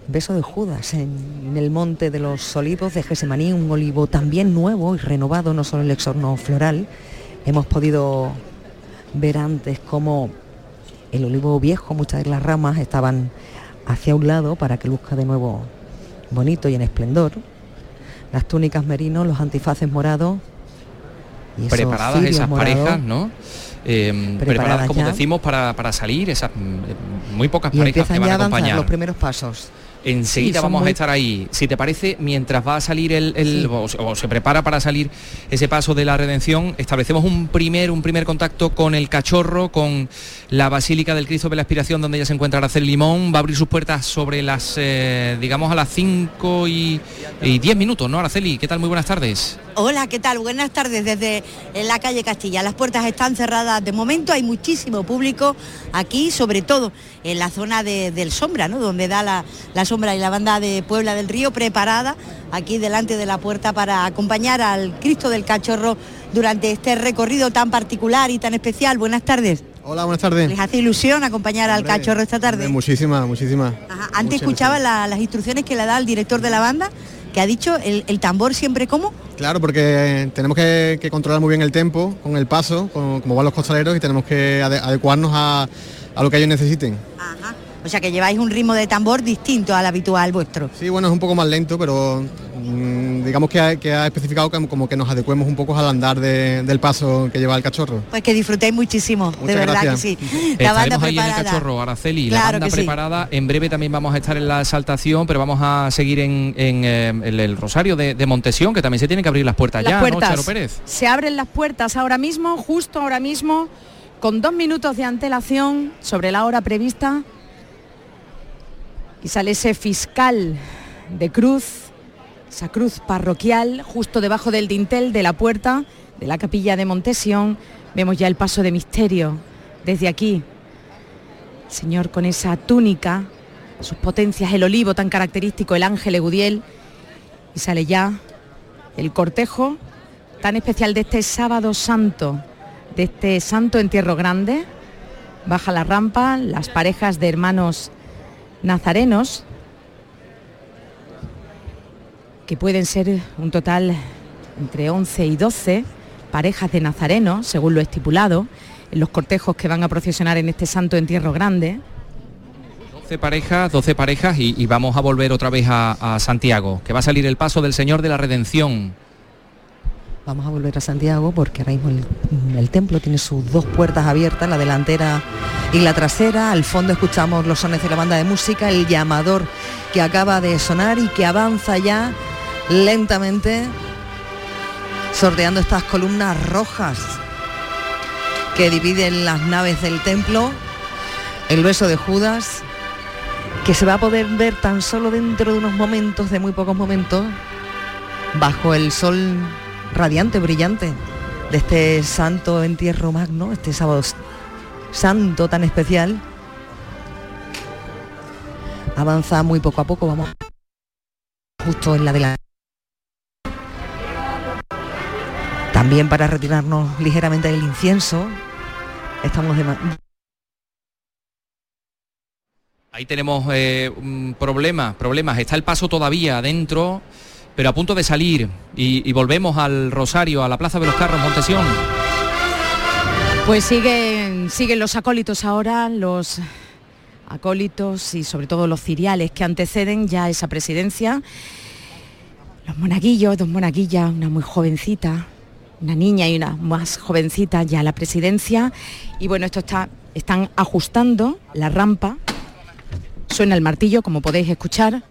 beso de Judas en, el monte de los olivos de Gesemaní, un olivo también nuevo y renovado, no solo el exorno floral. Hemos podido ver antes cómo el olivo viejo, muchas de las ramas estaban hacia un lado para que luzca de nuevo bonito y en esplendor las túnicas merino, los antifaces morados. preparadas esas parejas, ¿no? Eh, preparadas, como decimos, para, para, salir, esas mm, muy pocas parejas que van a acompañar. los primeros pasos. Enseguida vamos a estar ahí. Si te parece, mientras va a salir el, o, se prepara para salir ese paso de la redención, establecemos un primer, un primer contacto con el cachorro, con la Basílica del Cristo de la Aspiración, donde ya se encuentra Araceli Limón. Va a abrir sus puertas sobre las, eh, digamos, a las 5 y, y 10 minutos, ¿no, Araceli? ¿Qué tal? Muy buenas tardes. Hola, ¿qué tal? Buenas tardes desde la calle Castilla. Las puertas están cerradas de momento, hay muchísimo público aquí, sobre todo en la zona del Sombra, ¿no? donde da la, Sombra y la banda de Puebla del Río preparada aquí delante de la puerta para acompañar al Cristo del Cachorro durante este recorrido tan particular y tan especial. Buenas tardes. Hola, buenas tardes. ¿Les hace ilusión acompañar al cachorro esta tarde? Muchísimas, muchísimas. Antes escuchaba las instrucciones que le da el director de la banda que ha dicho el, tambor siempre como. Claro, porque tenemos que, controlar muy bien el tempo con el paso, como van los costaleros y tenemos que adecuarnos a, a lo que ellos necesiten. Ajá. O sea que lleváis un ritmo de tambor distinto al habitual vuestro. Sí, bueno, es un poco más lento, pero mm, digamos que ha, especificado como que nos adecuemos un poco al andar del paso que lleva el cachorro. Pues que disfrutéis muchísimo, de verdad que sí. La banda ahí en el cachorro, Araceli, la banda preparada. En breve también vamos a estar en la exaltación, pero vamos a seguir en, eh, el, Rosario de, Montesión, que también se tienen que abrir las puertas ya, ¿no, Charo Pérez? Se abren las puertas ahora mismo, justo ahora mismo, con dos minutos de antelación sobre la hora prevista y sale ese fiscal de cruz, esa cruz parroquial, justo debajo del dintel de la puerta de la capilla de Montesión. Vemos ya el paso de misterio desde aquí. Señor con esa túnica, sus potencias, el olivo tan característico, el ángel Egudiel. Y sale ya el cortejo tan especial de este sábado santo, de este santo entierro grande. Baja la rampa, las parejas de hermanos nazarenos, que pueden ser un total entre 11 y 12 parejas de nazarenos, según lo estipulado, en los cortejos que van a procesionar en este santo entierro grande. 12 parejas, 12 parejas y, vamos a volver otra vez a, a Santiago, que va a salir el paso del Señor de la Redención Vamos a volver a Santiago porque ahora mismo el, templo tiene sus dos puertas abiertas, la delantera y la trasera. Al fondo escuchamos los sones de la banda de música, el llamador que acaba de sonar y que avanza ya lentamente sorteando estas columnas rojas que dividen las naves del templo. El beso de Judas, que se va a poder ver tan solo dentro de unos momentos, de muy pocos momentos, bajo el sol radiante, brillante de este santo entierro magno, este sábado santo tan especial. Avanza muy poco a poco, vamos justo en la de la también para retirarnos ligeramente del incienso estamos de Ahí tenemos eh, problemas, problemas. Está el paso todavía adentro, pero a punto de salir. Y, volvemos al Rosario, a la Plaza de los Carros, Montesión. Pues siguen, siguen los acólitos ahora, los acólitos y sobre todo los ciriales que anteceden ya esa presidencia. Los monaguillos, dos monaguillas, una muy jovencita, una niña y una más jovencita ya la presidencia. Y bueno, esto está, están ajustando la rampa. Suena el martillo, como podéis escuchar.